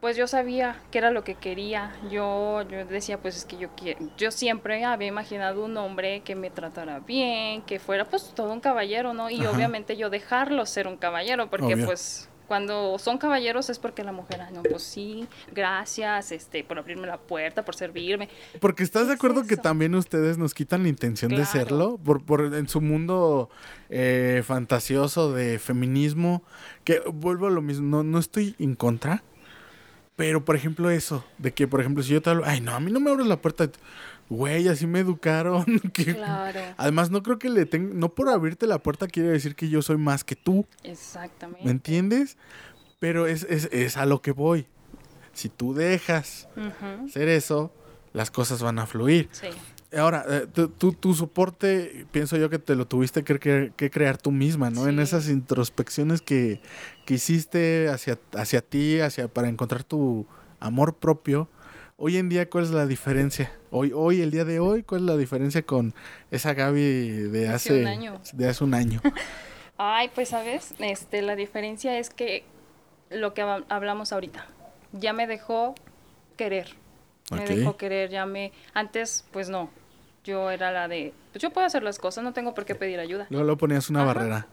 pues yo sabía que era lo que quería. Yo, yo decía, pues es que yo yo siempre había imaginado un hombre que me tratara bien, que fuera pues todo un caballero, ¿no? Y obviamente yo dejarlo ser un caballero, porque pues cuando son caballeros es porque la mujer, no, pues sí, gracias, este, por abrirme la puerta, por servirme. Porque estás de acuerdo que también ustedes nos quitan la intención de serlo, por, por en su mundo eh, fantasioso de feminismo, que vuelvo a lo mismo, no, no estoy en contra, pero por ejemplo eso, de que por ejemplo si yo te hablo, ay no, a mí no me abres la puerta, güey, así me educaron. claro. Además, no creo que le tenga, no por abrirte la puerta quiere decir que yo soy más que tú. Exactamente. ¿Me entiendes? Pero es, es, es a lo que voy. Si tú dejas hacer eso, las cosas van a fluir. Sí. Ahora, eh, tu, tu, soporte, pienso yo que te lo tuviste que, que, crear tú misma, ¿no? En esas introspecciones que, que hiciste hacia, hacia ti, hacia, para encontrar tu amor propio Hoy en día, ¿cuál es la diferencia? Hoy, hoy, el día de hoy, ¿cuál es la diferencia con esa Gaby de hace, un año? De hace un año. Ay, pues sabes, este, la diferencia es que lo que hablamos ahorita, ya me dejó querer. Me dejó querer, ya me... Antes, pues no. Yo era la de, pues yo puedo hacer las cosas, no tengo por qué pedir ayuda. Luego lo ponías una barrera.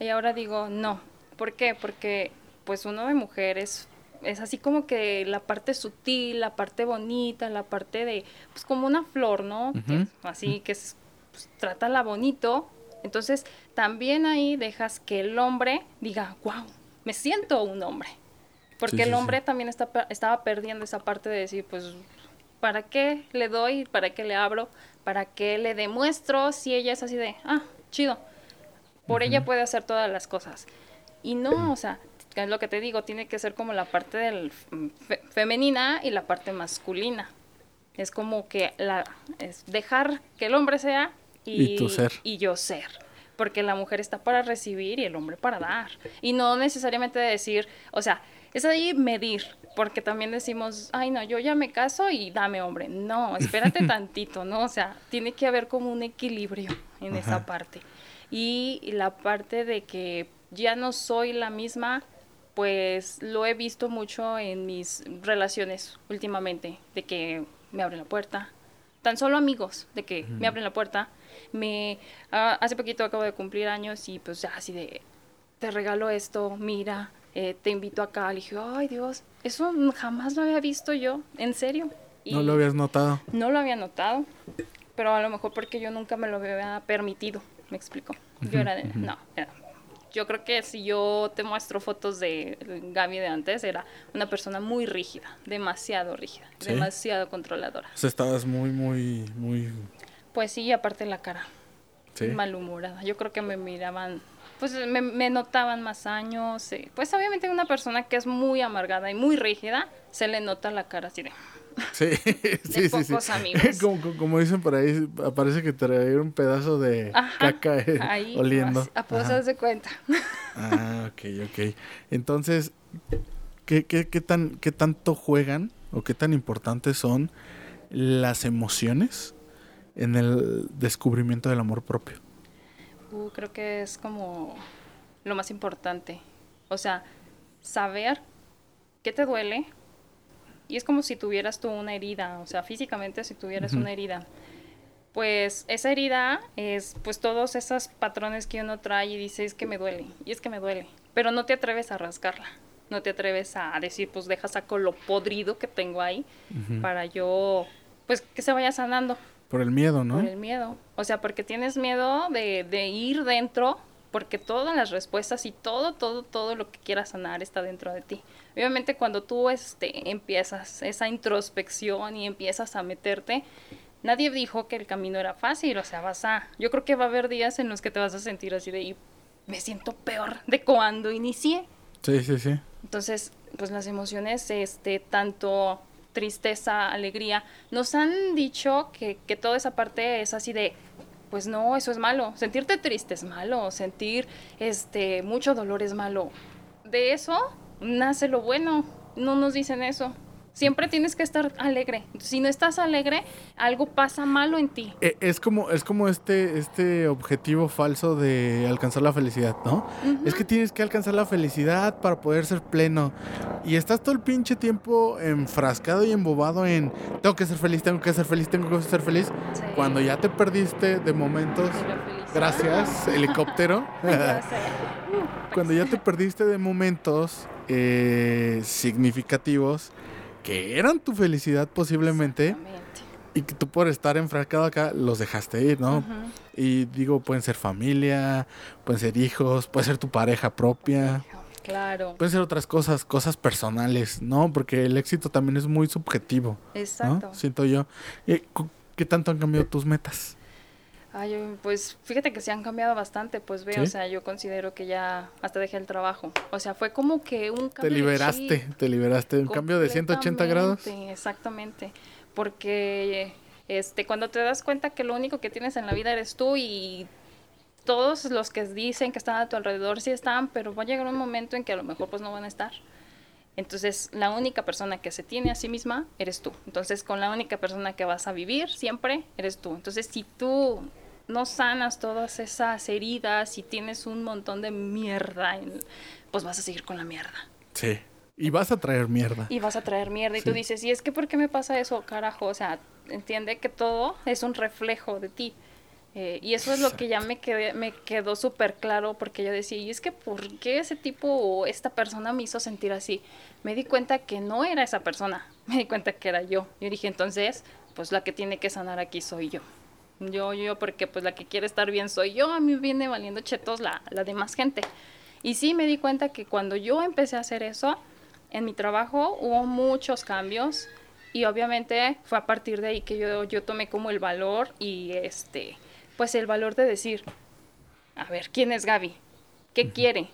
Y ahora digo, no. ¿Por qué? Porque pues uno de mujer es, así como que la parte sutil, la parte bonita, la parte de, pues como una flor, ¿no? así que es, pues, trátala bonito. Entonces también ahí dejas que el hombre diga, wow, me siento un hombre. Porque el hombre también está, estaba perdiendo esa parte de decir, pues, ¿para qué le doy? ¿Para qué le abro? ¿Para qué le demuestro si ella es así de, ah, chido? Por ella puede hacer todas las cosas. Y no, o sea, es lo que te digo, tiene que ser como la parte del femenina y la parte masculina. Es como que la es dejar que el hombre sea y, y, ser. y yo ser. Porque la mujer está para recibir y el hombre para dar. Y no necesariamente decir, o sea, es ahí medir, porque también decimos, ay no, yo ya me caso y dame hombre. No, espérate tantito, ¿no? O sea, tiene que haber como un equilibrio en esa parte. Y la parte de que ya no soy la misma, pues lo he visto mucho en mis relaciones últimamente, de que me abren la puerta, tan solo amigos, de que me abren la puerta. Me ah, hace poquito acabo de cumplir años y pues ya así de te regalo esto, mira, eh, te invito acá. Le dije, ay Dios, eso jamás lo había visto yo, en serio. ¿No lo habías notado? No lo había notado, pero a lo mejor porque yo nunca me lo había permitido, me explico. Yo era de, no, yo creo que si yo te muestro fotos de Gaby de antes, era una persona muy rígida, demasiado rígida, demasiado controladora. O sea, estabas muy, muy, muy... Pues sí, aparte la cara. Sí. Malhumorada. Yo creo que me miraban pues me, notaban más años. Eh, pues obviamente una persona que es muy amargada y muy rígida, se le nota la cara así de... Sí, sí, sí, Amigos. Como, dicen por ahí, parece que trae un pedazo de caca eh, ahí, oliendo. A pues de cuenta. Ah, ok, ok. Entonces, ¿qué, qué, qué, tan, ¿qué tanto juegan o qué tan importantes son las emociones en el descubrimiento del amor propio? creo que es como lo más importante. O sea, saber qué te duele. Y es como si tuvieras tú una herida, o sea, físicamente si tuvieras una herida. Pues esa herida es pues todos esos patrones que uno trae y dice es que me duele, y es que me duele. Pero no te atreves a rascarla, no te atreves a decir pues deja saco lo podrido que tengo ahí para yo pues que se vaya sanando. Por el miedo, ¿no? Por el miedo. O sea, porque tienes miedo de, de ir dentro, porque todas las respuestas y todo, todo, todo lo que quieras sanar está dentro de ti. Obviamente cuando tú este, empiezas esa introspección y empiezas a meterte, nadie dijo que el camino era fácil, o sea, vas a... Yo creo que va a haber días en los que te vas a sentir así de, y me siento peor de cuando inicié. Sí, sí, sí. Entonces, pues las emociones, este, tanto tristeza, alegría. Nos han dicho que, que toda esa parte es así de, pues no, eso es malo. Sentirte triste es malo, sentir este mucho dolor es malo. De eso nace lo bueno. No nos dicen eso. Siempre tienes que estar alegre. Si no estás alegre, algo pasa malo en ti. E, es como, es como este, este objetivo falso de alcanzar la felicidad, ¿no? Es que tienes que alcanzar la felicidad para poder ser pleno. Y estás todo el pinche tiempo enfrascado y embobado en tengo que ser feliz, tengo que ser feliz, tengo que ser feliz. Cuando ya te perdiste de momentos. Gracias, helicóptero. Cuando ya te perdiste de momentos eh, significativos que eran tu felicidad posiblemente. Y que tú por estar enfrascado acá los dejaste ir, ¿no? Y digo, pueden ser familia, pueden ser hijos, puede ser tu pareja propia. Claro. Pueden ser otras cosas, cosas personales, ¿no? Porque el éxito también es muy subjetivo. Exacto. Siento yo. ¿Qué tanto han cambiado tus metas? Ay, pues fíjate que se han cambiado bastante, pues veo, o sea, yo considero que ya hasta dejé el trabajo. O sea, fue como que un cambio. Te liberaste, te liberaste, un cambio de 180 grados. Exactamente. Porque este, cuando te das cuenta que lo único que tienes en la vida eres tú y todos los que dicen que están a tu alrededor sí están, pero va a llegar un momento en que a lo mejor pues no van a estar. Entonces, la única persona que se tiene a sí misma eres tú. Entonces, con la única persona que vas a vivir siempre eres tú. Entonces, si tú no sanas todas esas heridas y tienes un montón de mierda, pues vas a seguir con la mierda. Sí. Y vas a traer mierda. Y vas a traer mierda. Y tú dices, ¿y es que por qué me pasa eso, carajo? O sea, entiende que todo es un reflejo de ti. Eh, y eso es lo que ya me, quedé, me quedó súper claro porque yo decía, y es que ¿por qué ese tipo o esta persona me hizo sentir así? Me di cuenta que no era esa persona, me di cuenta que era yo. Yo dije, entonces, pues la que tiene que sanar aquí soy yo. Yo, yo, porque pues la que quiere estar bien soy yo, a mí viene valiendo chetos la, la demás gente. Y sí me di cuenta que cuando yo empecé a hacer eso, en mi trabajo hubo muchos cambios y obviamente fue a partir de ahí que yo, yo tomé como el valor y este pues el valor de decir, a ver, ¿quién es Gaby? ¿Qué quiere?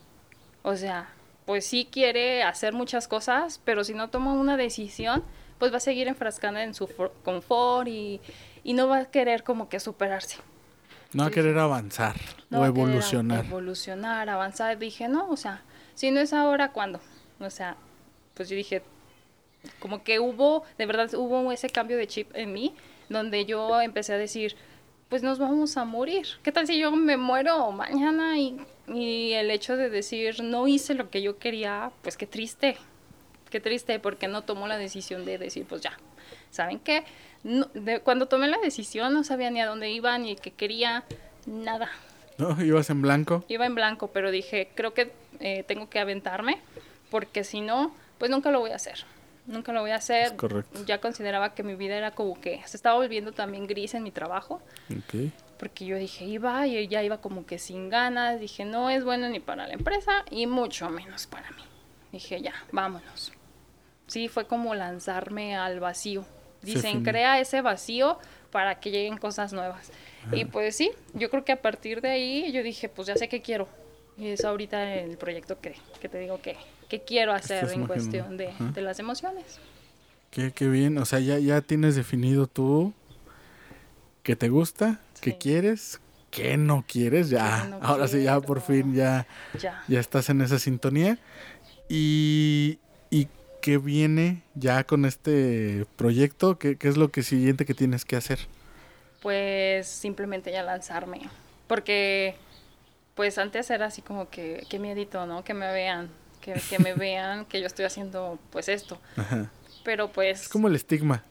O sea, pues sí quiere hacer muchas cosas, pero si no toma una decisión, pues va a seguir enfrascando en su confort y, no va a querer como que superarse. No va a querer avanzar o evolucionar. evolucionar, avanzar. Dije, no, o sea, si no es ahora, ¿cuándo? O sea, pues yo dije, como que hubo, de verdad hubo ese cambio de chip en mí, donde yo empecé a decir, pues nos vamos a morir. ¿Qué tal si yo me muero mañana y, el hecho de decir no hice lo que yo quería, pues qué triste, qué triste porque no tomó la decisión de decir pues ya, ¿saben qué? Cuando tomé la decisión no sabía ni a dónde iba ni qué quería, nada. ¿No? ¿Ibas en blanco? Iba en blanco, pero dije, creo que eh, tengo que aventarme porque si no, pues nunca lo voy a hacer nunca lo voy a hacer. Ya consideraba que mi vida era como que se estaba volviendo también gris en mi trabajo. Porque yo dije, iba y ya iba como que sin ganas. Dije, no es bueno ni para la empresa y mucho menos para mí. Dije, ya, vámonos. Sí, fue como lanzarme al vacío. Dicen, crea ese vacío para que lleguen cosas nuevas. Y pues sí, yo creo que a partir de ahí yo dije, pues ya sé qué quiero. Y es ahorita el proyecto que, que te digo que, qué quiero hacer en cuestión de, las emociones. Qué, qué, bien, o sea, ya, ya tienes definido tú qué te gusta, qué quieres, qué no quieres, ya. Ahora sí, ya por fin ya, ya, estás en esa sintonía. Y, y qué viene ya con este proyecto, ¿Qué, qué es lo que siguiente que tienes que hacer. Pues simplemente ya lanzarme, porque pues antes era así como que, qué miedito, ¿no? Que me vean, que, que me vean que yo estoy haciendo pues esto. Pero pues... Es como el estigma.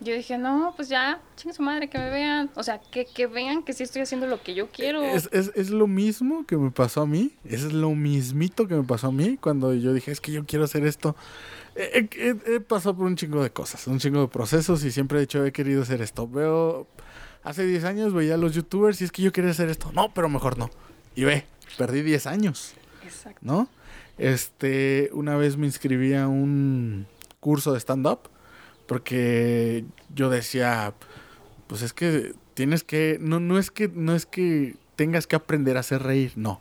Yo dije, no, pues ya, chingue su madre, que me vean. O sea, que, que vean que sí estoy haciendo lo que yo quiero. Es, es, es, lo mismo que me pasó a mí. Es lo mismito que me pasó a mí cuando yo dije, es que yo quiero hacer esto. He, pasado por un chingo de cosas, un chingo de procesos y siempre he dicho, he querido hacer esto. Veo, hace 10 años veía a los youtubers y es que yo quería hacer esto. No, pero mejor no. Y ve, perdí 10 años. Exacto. ¿No? Este, una vez me inscribí a un curso de stand-up porque yo decía, pues es que tienes que, no, no es que, no es que tengas que aprender a hacer reír, no.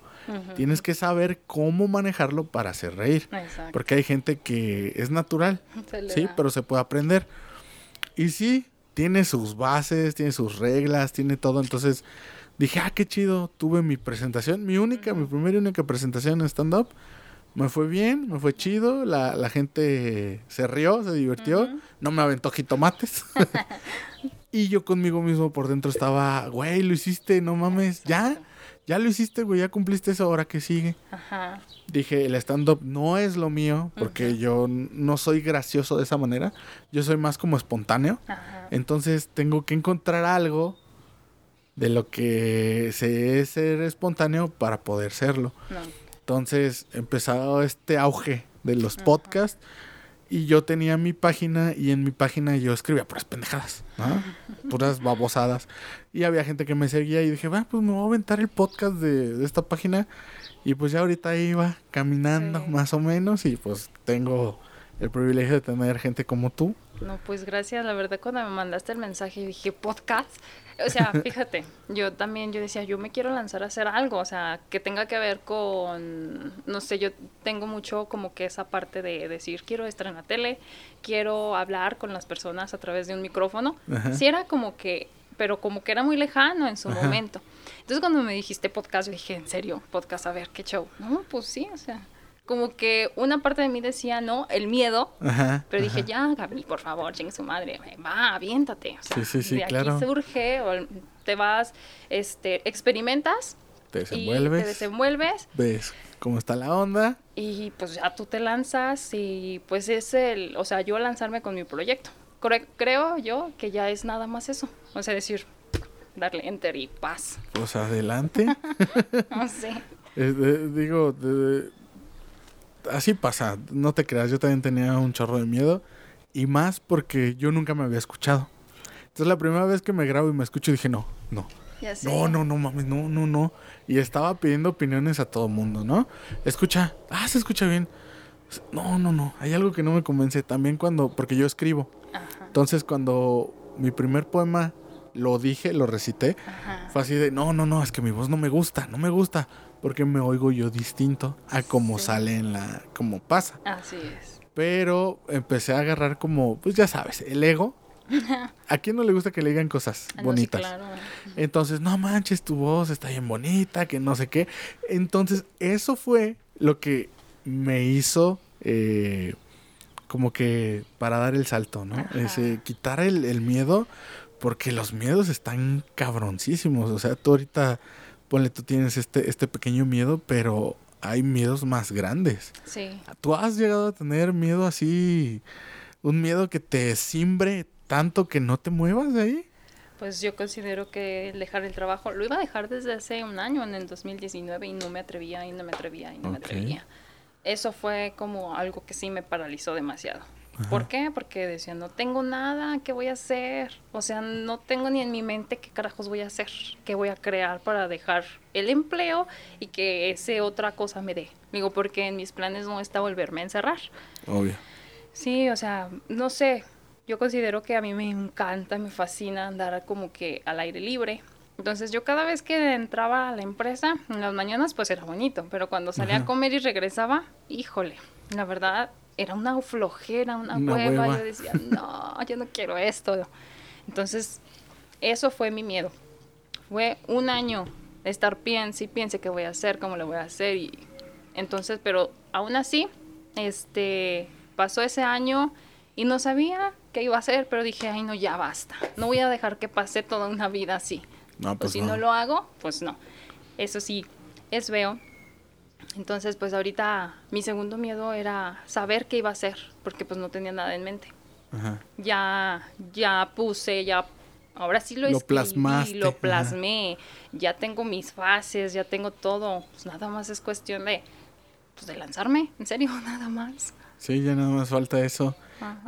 Tienes que saber cómo manejarlo para hacer reír. Porque hay gente que es natural, sí, pero se puede aprender. Y sí, tiene sus bases, tiene sus reglas, tiene todo. Entonces dije, ah, qué chido. Tuve mi presentación, mi única, mi primera y única presentación en stand-up me fue bien, me fue chido, la, la gente se rió, se divirtió, no me aventó jitomates. y yo conmigo mismo por dentro estaba, güey, lo hiciste, no mames, ya, ya lo hiciste, güey, ya cumpliste eso, ahora que sigue. Ajá. Dije, el stand-up no es lo mío, porque yo no soy gracioso de esa manera, yo soy más como espontáneo. Ajá. Entonces tengo que encontrar algo de lo que sé es ser espontáneo para poder serlo. No. Entonces empezó este auge de los podcasts y yo tenía mi página y en mi página yo escribía puras pendejadas, puras babosadas. Y había gente que me seguía y dije, va, pues me voy a aventar el podcast de, esta página. Y pues ya ahorita iba caminando más o menos y pues tengo el privilegio de tener gente como tú. No, pues gracias. La verdad, cuando me mandaste el mensaje dije, podcast, o sea, fíjate, yo también, yo decía, yo me quiero lanzar a hacer algo, o sea, que tenga que ver con, no sé, yo tengo mucho como que esa parte de decir, quiero estar en la tele, quiero hablar con las personas a través de un micrófono. Sí era como que, pero como que era muy lejano en su momento. Entonces cuando me dijiste podcast, yo dije, en serio, podcast, a ver, qué show. No, pues sí, o sea, como que una parte de mí decía, no, el miedo, pero dije, ya, Gaby, por favor, chingue su madre, va, aviéntate. O sea, de aquí surge, o te vas, este, experimentas te desenvuelves. te desenvuelves. Ves cómo está la onda. Y pues ya tú te lanzas y pues es el, o sea, yo lanzarme con mi proyecto. Creo yo que ya es nada más eso. O sea, decir, darle enter y paz. Pues adelante. no sé. digo, así pasa, no te creas, yo también tenía un chorro de miedo y más porque yo nunca me había escuchado. Entonces la primera vez que me grabo y me escucho dije, no, no. No, no, no mames, no, no, no. Y estaba pidiendo opiniones a todo mundo, ¿no? Escucha, ah, se escucha bien. No, no, no, hay algo que no me convence. También cuando, porque yo escribo. Entonces cuando mi primer poema lo dije, lo recité, fue así de, no, no, no, es que mi voz no me gusta, no me gusta, porque me oigo yo distinto a como sale en la, como pasa. Así es. Pero empecé a agarrar como, pues ya sabes, el ego. ¿A quién no le gusta que le digan cosas ah, bonitas? Entonces, no manches, tu voz está bien bonita, que no sé qué. Entonces, eso fue lo que me hizo eh, como que para dar el salto, ¿no? Ese, quitar el, el miedo porque los miedos están cabroncísimos. O sea, tú ahorita, ponle, tú tienes este, este pequeño miedo, pero hay miedos más grandes. Sí. ¿Tú has llegado a tener miedo así, un miedo que te simbre tanto que no te muevas de ahí? Pues yo considero que dejar el trabajo, lo iba a dejar desde hace un año, en el 2019, y no me atrevía, y no me atrevía, y no me atrevía. Eso fue como algo que sí me paralizó demasiado. ¿Por qué? Porque decía, no tengo nada, ¿qué voy a hacer? O sea, no tengo ni en mi mente qué carajos voy a hacer, qué voy a crear para dejar el empleo y que ese otra cosa me dé. Digo, porque en mis planes no está volverme a encerrar. Obvio. Sí, o sea, no sé, yo considero que a mí me encanta, me fascina andar como que al aire libre. Entonces yo cada vez que entraba a la empresa, en las mañanas pues era bonito, pero cuando salía a comer y regresaba, híjole, la verdad era una flojera, una, hueva. Yo decía, no, yo no quiero esto. Entonces, eso fue mi miedo. Fue un año de estar piense y piense qué voy a hacer, cómo lo voy a hacer. Y entonces, pero aún así, este, pasó ese año y no sabía qué iba a hacer, pero dije, ay, no, ya basta. No voy a dejar que pase toda una vida así. No, pues, pues si no. lo hago, pues no. Eso sí, es veo entonces, pues ahorita mi segundo miedo era saber qué iba a hacer, porque pues no tenía nada en mente. Ya, ya puse, ya, ahora sí lo, lo escribí, lo plasmé, ya tengo mis fases, ya tengo todo. Pues nada más es cuestión de, pues de lanzarme, en serio, nada más. Sí, ya nada más falta eso.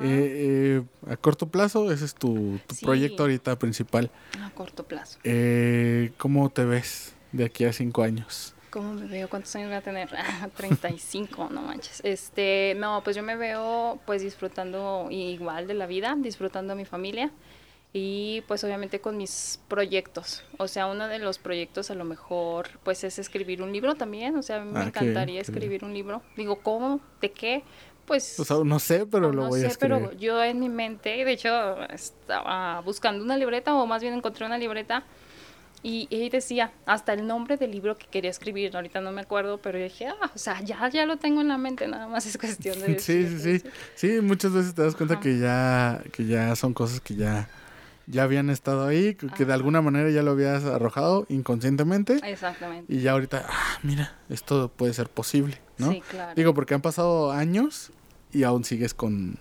Eh, eh, a corto plazo, ese es tu, proyecto ahorita principal. A corto plazo. Eh, ¿Cómo te ves de aquí a cinco años? ¿Cómo me veo? ¿Cuántos años voy a tener? 35, no manches. Este, no, pues yo me veo pues disfrutando igual de la vida, disfrutando a mi familia y pues obviamente con mis proyectos. O sea, uno de los proyectos a lo mejor pues es escribir un libro también. O sea, me ah, encantaría escribir un libro. Digo, ¿cómo? ¿De qué? Pues... no sé, pero lo voy a escribir. pero yo en mi mente, de hecho, estaba buscando una libreta o más bien encontré una libreta y, y decía hasta el nombre del libro que quería escribir, ahorita no me acuerdo, pero dije, ah, o sea, ya, ya lo tengo en la mente, nada más es cuestión de... sí, sí, sí, sí, muchas veces te das cuenta que ya, que ya son cosas que ya, ya habían estado ahí, que, de alguna manera ya lo habías arrojado inconscientemente. Exactamente. Y ya ahorita, ah, mira, esto puede ser posible, ¿no? Sí, claro. Digo, porque han pasado años y aún sigues con,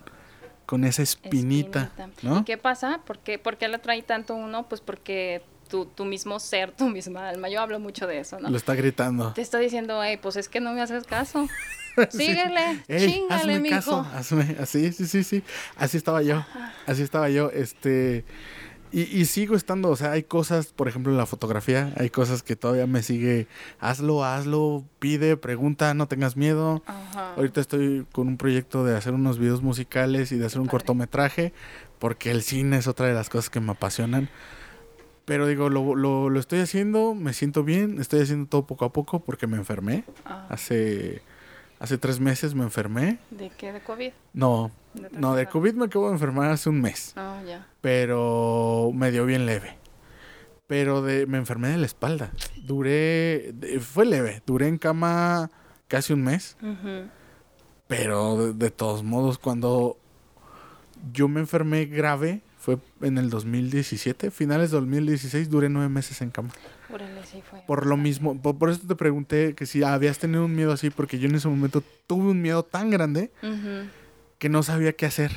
con esa espinita, ¿no? ¿Y qué pasa? ¿Por qué, ¿Por qué la trae tanto uno? Pues porque tu, mismo ser, tu misma alma. Yo hablo mucho de eso, ¿no? Lo está gritando. Te está diciendo, hey, pues es que no me haces caso. Síguele, chingale, hazme caso, hazme, así, sí, sí, sí. Así estaba yo. Así estaba yo. Este. Y, sigo estando, o sea, hay cosas, por ejemplo, en la fotografía, hay cosas que todavía me sigue, hazlo, hazlo, pide, pregunta, no tengas miedo. Ahorita estoy con un proyecto de hacer unos videos musicales y de hacer un cortometraje, porque el cine es otra de las cosas que me apasionan. Pero digo, lo, lo, lo, estoy haciendo, me siento bien, estoy haciendo todo poco a poco porque me enfermé. Ah. Hace, hace tres meses me enfermé. ¿De qué? ¿De COVID? No, no, de COVID me acabo de enfermar hace un mes. Ah, ya. Pero me dio bien leve. Pero de, me enfermé de la espalda. Duré, fue leve, duré en cama casi un mes. Pero de todos modos, cuando yo me enfermé grave, fue en el 2017, finales de 2016, duré nueve meses en cama. por lo mismo, por, eso te pregunté que si habías tenido un miedo así, porque yo en ese momento tuve un miedo tan grande que no sabía qué hacer.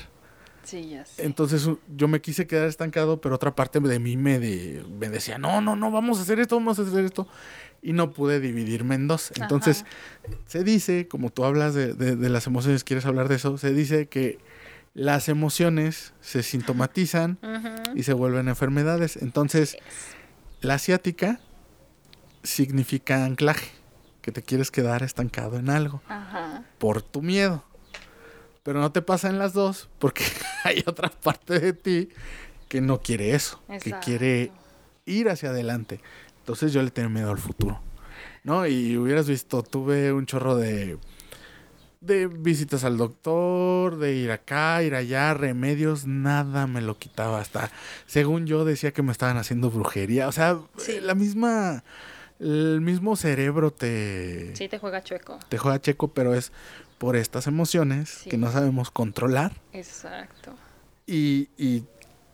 Sí, ya sé. Entonces yo me quise quedar estancado, pero otra parte de mí me, me decía, no, no, no, vamos a hacer esto, vamos a hacer esto. Y no pude dividirme en dos. Entonces, se dice, como tú hablas de, de, las emociones, quieres hablar de eso, se dice que las emociones se sintomatizan y se vuelven enfermedades. Entonces, la asiática significa anclaje, que te quieres quedar estancado en algo por tu miedo. Pero no te pasa en las dos porque hay otra parte de ti que no quiere eso, que quiere ir hacia adelante. Entonces yo le tengo miedo al futuro. ¿No? Y hubieras visto, tuve un chorro de de visitas al doctor, de ir acá, ir allá, remedios, nada me lo quitaba. Hasta, según yo, decía que me estaban haciendo brujería. O sea, la misma, el mismo cerebro te... Sí, te juega chueco. Te juega checo, pero es por estas emociones que no sabemos controlar. Exacto. Y, y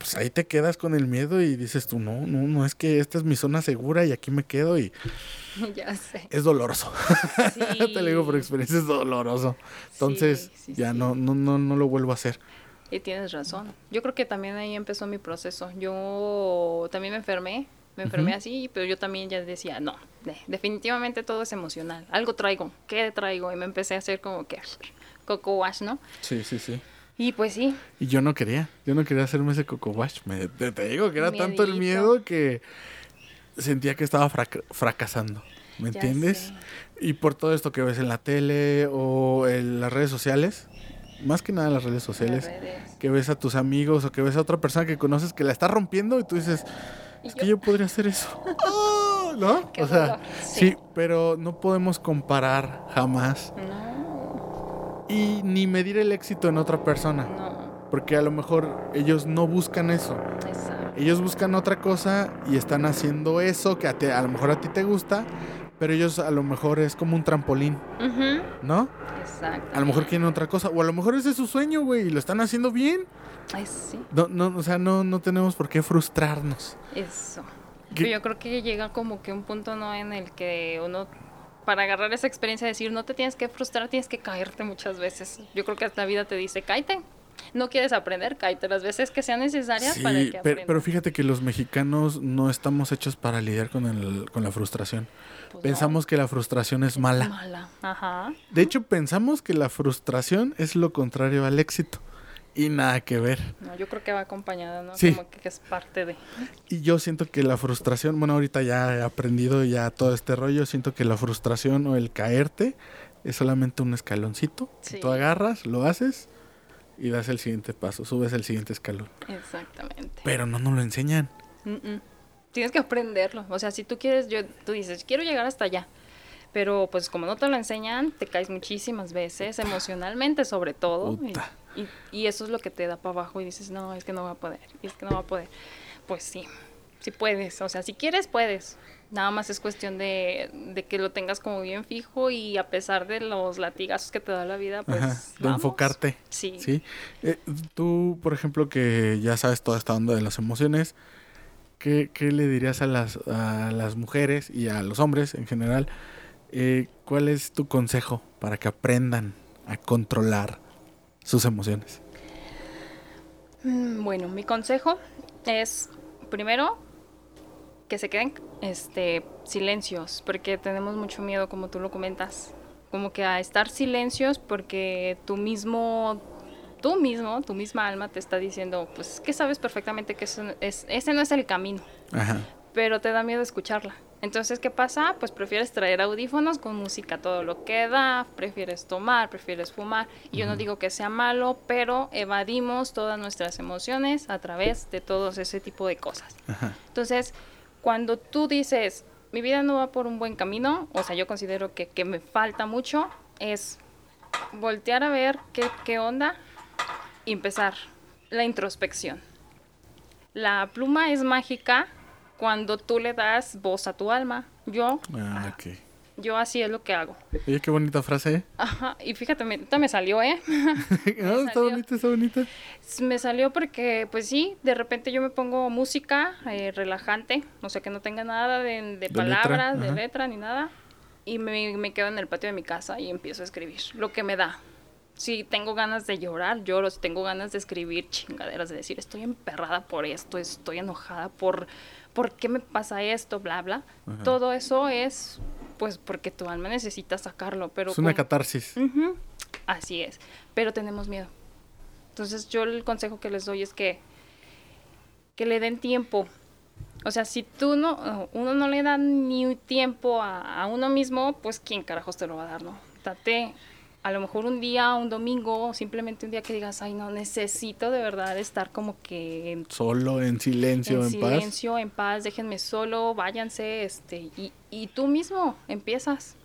pues ahí te quedas con el miedo y dices tú, no, no, no, es que esta es mi zona segura y aquí me quedo y... Ya sé. Es doloroso. te lo digo por experiencia, es doloroso. Entonces, ya no, no, no, no lo vuelvo a hacer. Y tienes razón. Yo creo que también ahí empezó mi proceso. Yo también me enfermé, me enfermé así, pero yo también ya decía, no, definitivamente todo es emocional. Algo traigo, ¿qué traigo? Y me empecé a hacer como que coco wash, ¿no? Sí, sí, sí. Y pues sí. Y yo no quería, yo no quería hacerme ese coco wash. Me, te, digo que era tanto el miedo que sentía que estaba fracasando. ¿Me entiendes? Y por todo esto que ves en la tele o en las redes sociales, más que nada en las redes sociales, que ves a tus amigos o que ves a otra persona que conoces que la está rompiendo y tú dices, es que yo podría hacer eso. ¿No? o sea, sí. pero no podemos comparar jamás. No y ni medir el éxito en otra persona. Porque a lo mejor ellos no buscan eso. Ellos buscan otra cosa y están haciendo eso que a, a, lo mejor a ti te gusta, pero ellos a lo mejor es como un trampolín. ¿No? Exacto. A lo mejor quieren otra cosa. O a lo mejor ese es su sueño, güey, y lo están haciendo bien. Ay, sí. No, no, o sea, no, no tenemos por qué frustrarnos. Eso. Yo creo que llega como que un punto no en el que uno para agarrar esa experiencia, decir, no te tienes que frustrar, tienes que caerte muchas veces. Yo creo que la vida te dice, cáete. No quieres aprender, cáete las veces que sean necesarias para que pero, pero, fíjate que los mexicanos no estamos hechos para lidiar con, el, con la frustración. Pues pensamos que la frustración es mala. Mala, ajá. De hecho, pensamos que la frustración es lo contrario al éxito y nada que ver. No, yo creo que va acompañada, ¿no? Sí. Como que es parte de. Y yo siento que la frustración, bueno, ahorita ya he aprendido ya todo este rollo, siento que la frustración o el caerte es solamente un escaloncito. Tú agarras, lo haces y das el siguiente paso, subes el siguiente escalón. Exactamente. Pero no nos lo enseñan. Tienes que aprenderlo. O sea, si tú quieres, yo, tú dices, quiero llegar hasta allá. Pero pues como no te lo enseñan, te caes muchísimas veces, emocionalmente sobre todo. Y, eso es lo que te da para abajo y dices, no, es que no va a poder, y es que no va a poder. Pues sí, sí puedes, o sea, si quieres, puedes. Nada más es cuestión de, que lo tengas como bien fijo y a pesar de los latigazos que te da la vida, pues... de enfocarte. Sí. ¿sí? Eh, tú, por ejemplo, que ya sabes toda esta onda de las emociones, ¿qué, qué le dirías a las, a las mujeres y a los hombres en general? Eh, ¿Cuál es tu consejo para que aprendan a controlar sus emociones? Mm, bueno, mi consejo es, primero, que se queden este, silencios, porque tenemos mucho miedo, como tú lo comentas, como que a estar silencios porque tú mismo, tú mismo, tu misma alma te está diciendo, pues que sabes perfectamente que es, ese no es el camino, pero te da miedo escucharla. Entonces, ¿qué pasa? Pues prefieres traer audífonos con música todo lo que da, prefieres tomar, prefieres fumar. Y yo no digo que sea malo, pero evadimos todas nuestras emociones a través de todos ese tipo de cosas. Entonces, cuando tú dices, mi vida no va por un buen camino, o sea, yo considero que, que me falta mucho, es voltear a ver qué, qué onda y empezar la introspección. La pluma es mágica cuando tú le das voz a tu alma. Yo ah, Yo así es lo que hago. Oye, qué bonita frase. ¿eh? Ajá, y fíjate, me, me salió, ¿eh? no, está bonita, está bonita. Me salió porque, pues sí, de repente yo me pongo música eh, relajante, o sea, que no tenga nada de, palabras, de letra, ni nada, y me, me quedo en el patio de mi casa y empiezo a escribir lo que me da. Si tengo ganas de llorar, lloro. Si tengo ganas de escribir chingaderas, de decir, estoy emperrada por esto, estoy enojada por, ¿por qué me pasa esto? Bla, bla. Todo eso es pues porque tu alma necesita sacarlo, pero... Es una catarsis. Así es, pero tenemos miedo. Entonces yo el consejo que les doy es que, que le den tiempo. O sea, si tú no, uno no le da ni tiempo a, a uno mismo, pues quién carajos te lo va a dar, ¿no? Date a lo mejor un día, un domingo, simplemente un día que digas, ay, no, necesito de verdad estar como que... Solo, en silencio, en, en paz. En silencio, en paz, déjenme solo, váyanse, este, y, y tú mismo empiezas.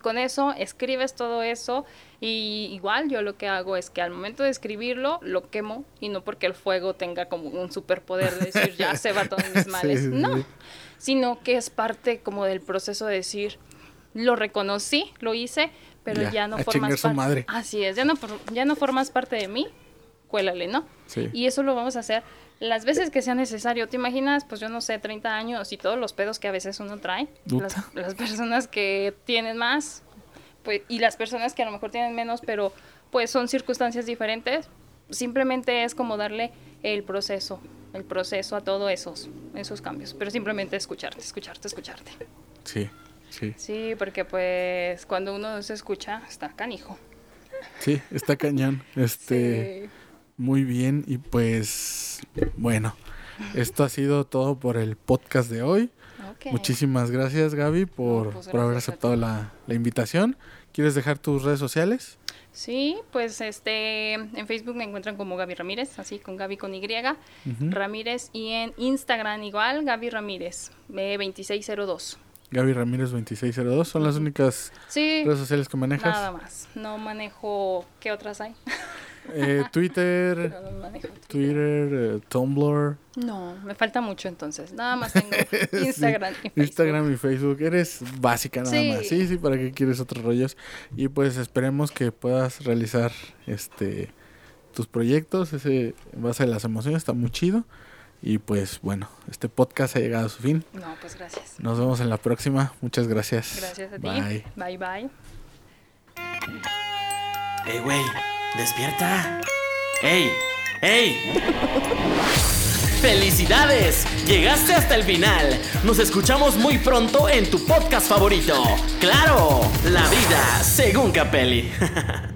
Con, eso, escribes todo eso, y igual yo lo que hago es que al momento de escribirlo, lo quemo, y no porque el fuego tenga como un superpoder de decir, ya se va todos mis males, no, sino que es parte como del proceso de decir, lo reconocí, lo hice, pero ya, no formas parte. madre. Así es, ya no, ya no formas parte de mí, cuélale, ¿no? Sí. Y eso lo vamos a hacer las veces que sea necesario. ¿Te imaginas? Pues yo no sé, 30 años y todos los pedos que a veces uno trae. Las, las, personas que tienen más pues, y las personas que a lo mejor tienen menos, pero pues son circunstancias diferentes. Simplemente es como darle el proceso, el proceso a todos esos, esos cambios. Pero simplemente escucharte, escucharte, escucharte. Sí. Sí. Sí, porque pues cuando uno se escucha, está canijo. Sí, está cañón. Este, muy bien y pues bueno, esto ha sido todo por el podcast de hoy. Muchísimas gracias Gaby por, pues, por haber aceptado la, la, invitación. ¿Quieres dejar tus redes sociales? Sí, pues este en Facebook me encuentran como Gaby Ramírez, así con Gaby con Y, Ramírez y en Instagram igual Gaby Ramírez, B2602. Gaby Ramírez 2602 son las únicas redes sociales que manejas. Nada más. No manejo. ¿Qué otras hay? Eh, Twitter, Twitter, eh, Tumblr. No, me falta mucho entonces. Nada más tengo Instagram y Facebook. Instagram y Facebook. Eres básica nada más. Sí, sí, para qué quieres otros rollos. Y pues esperemos que puedas realizar este tus proyectos. Ese en base a las emociones está muy chido. Y pues bueno, este podcast ha llegado a su fin. No, pues gracias. Nos vemos en la próxima. Muchas gracias. Gracias a ti. Bye. Bye, bye. Hey, güey, despierta. Hey, hey. ¡Felicidades! Llegaste hasta el final. Nos escuchamos muy pronto en tu podcast favorito. ¡Claro! La vida según Capelli.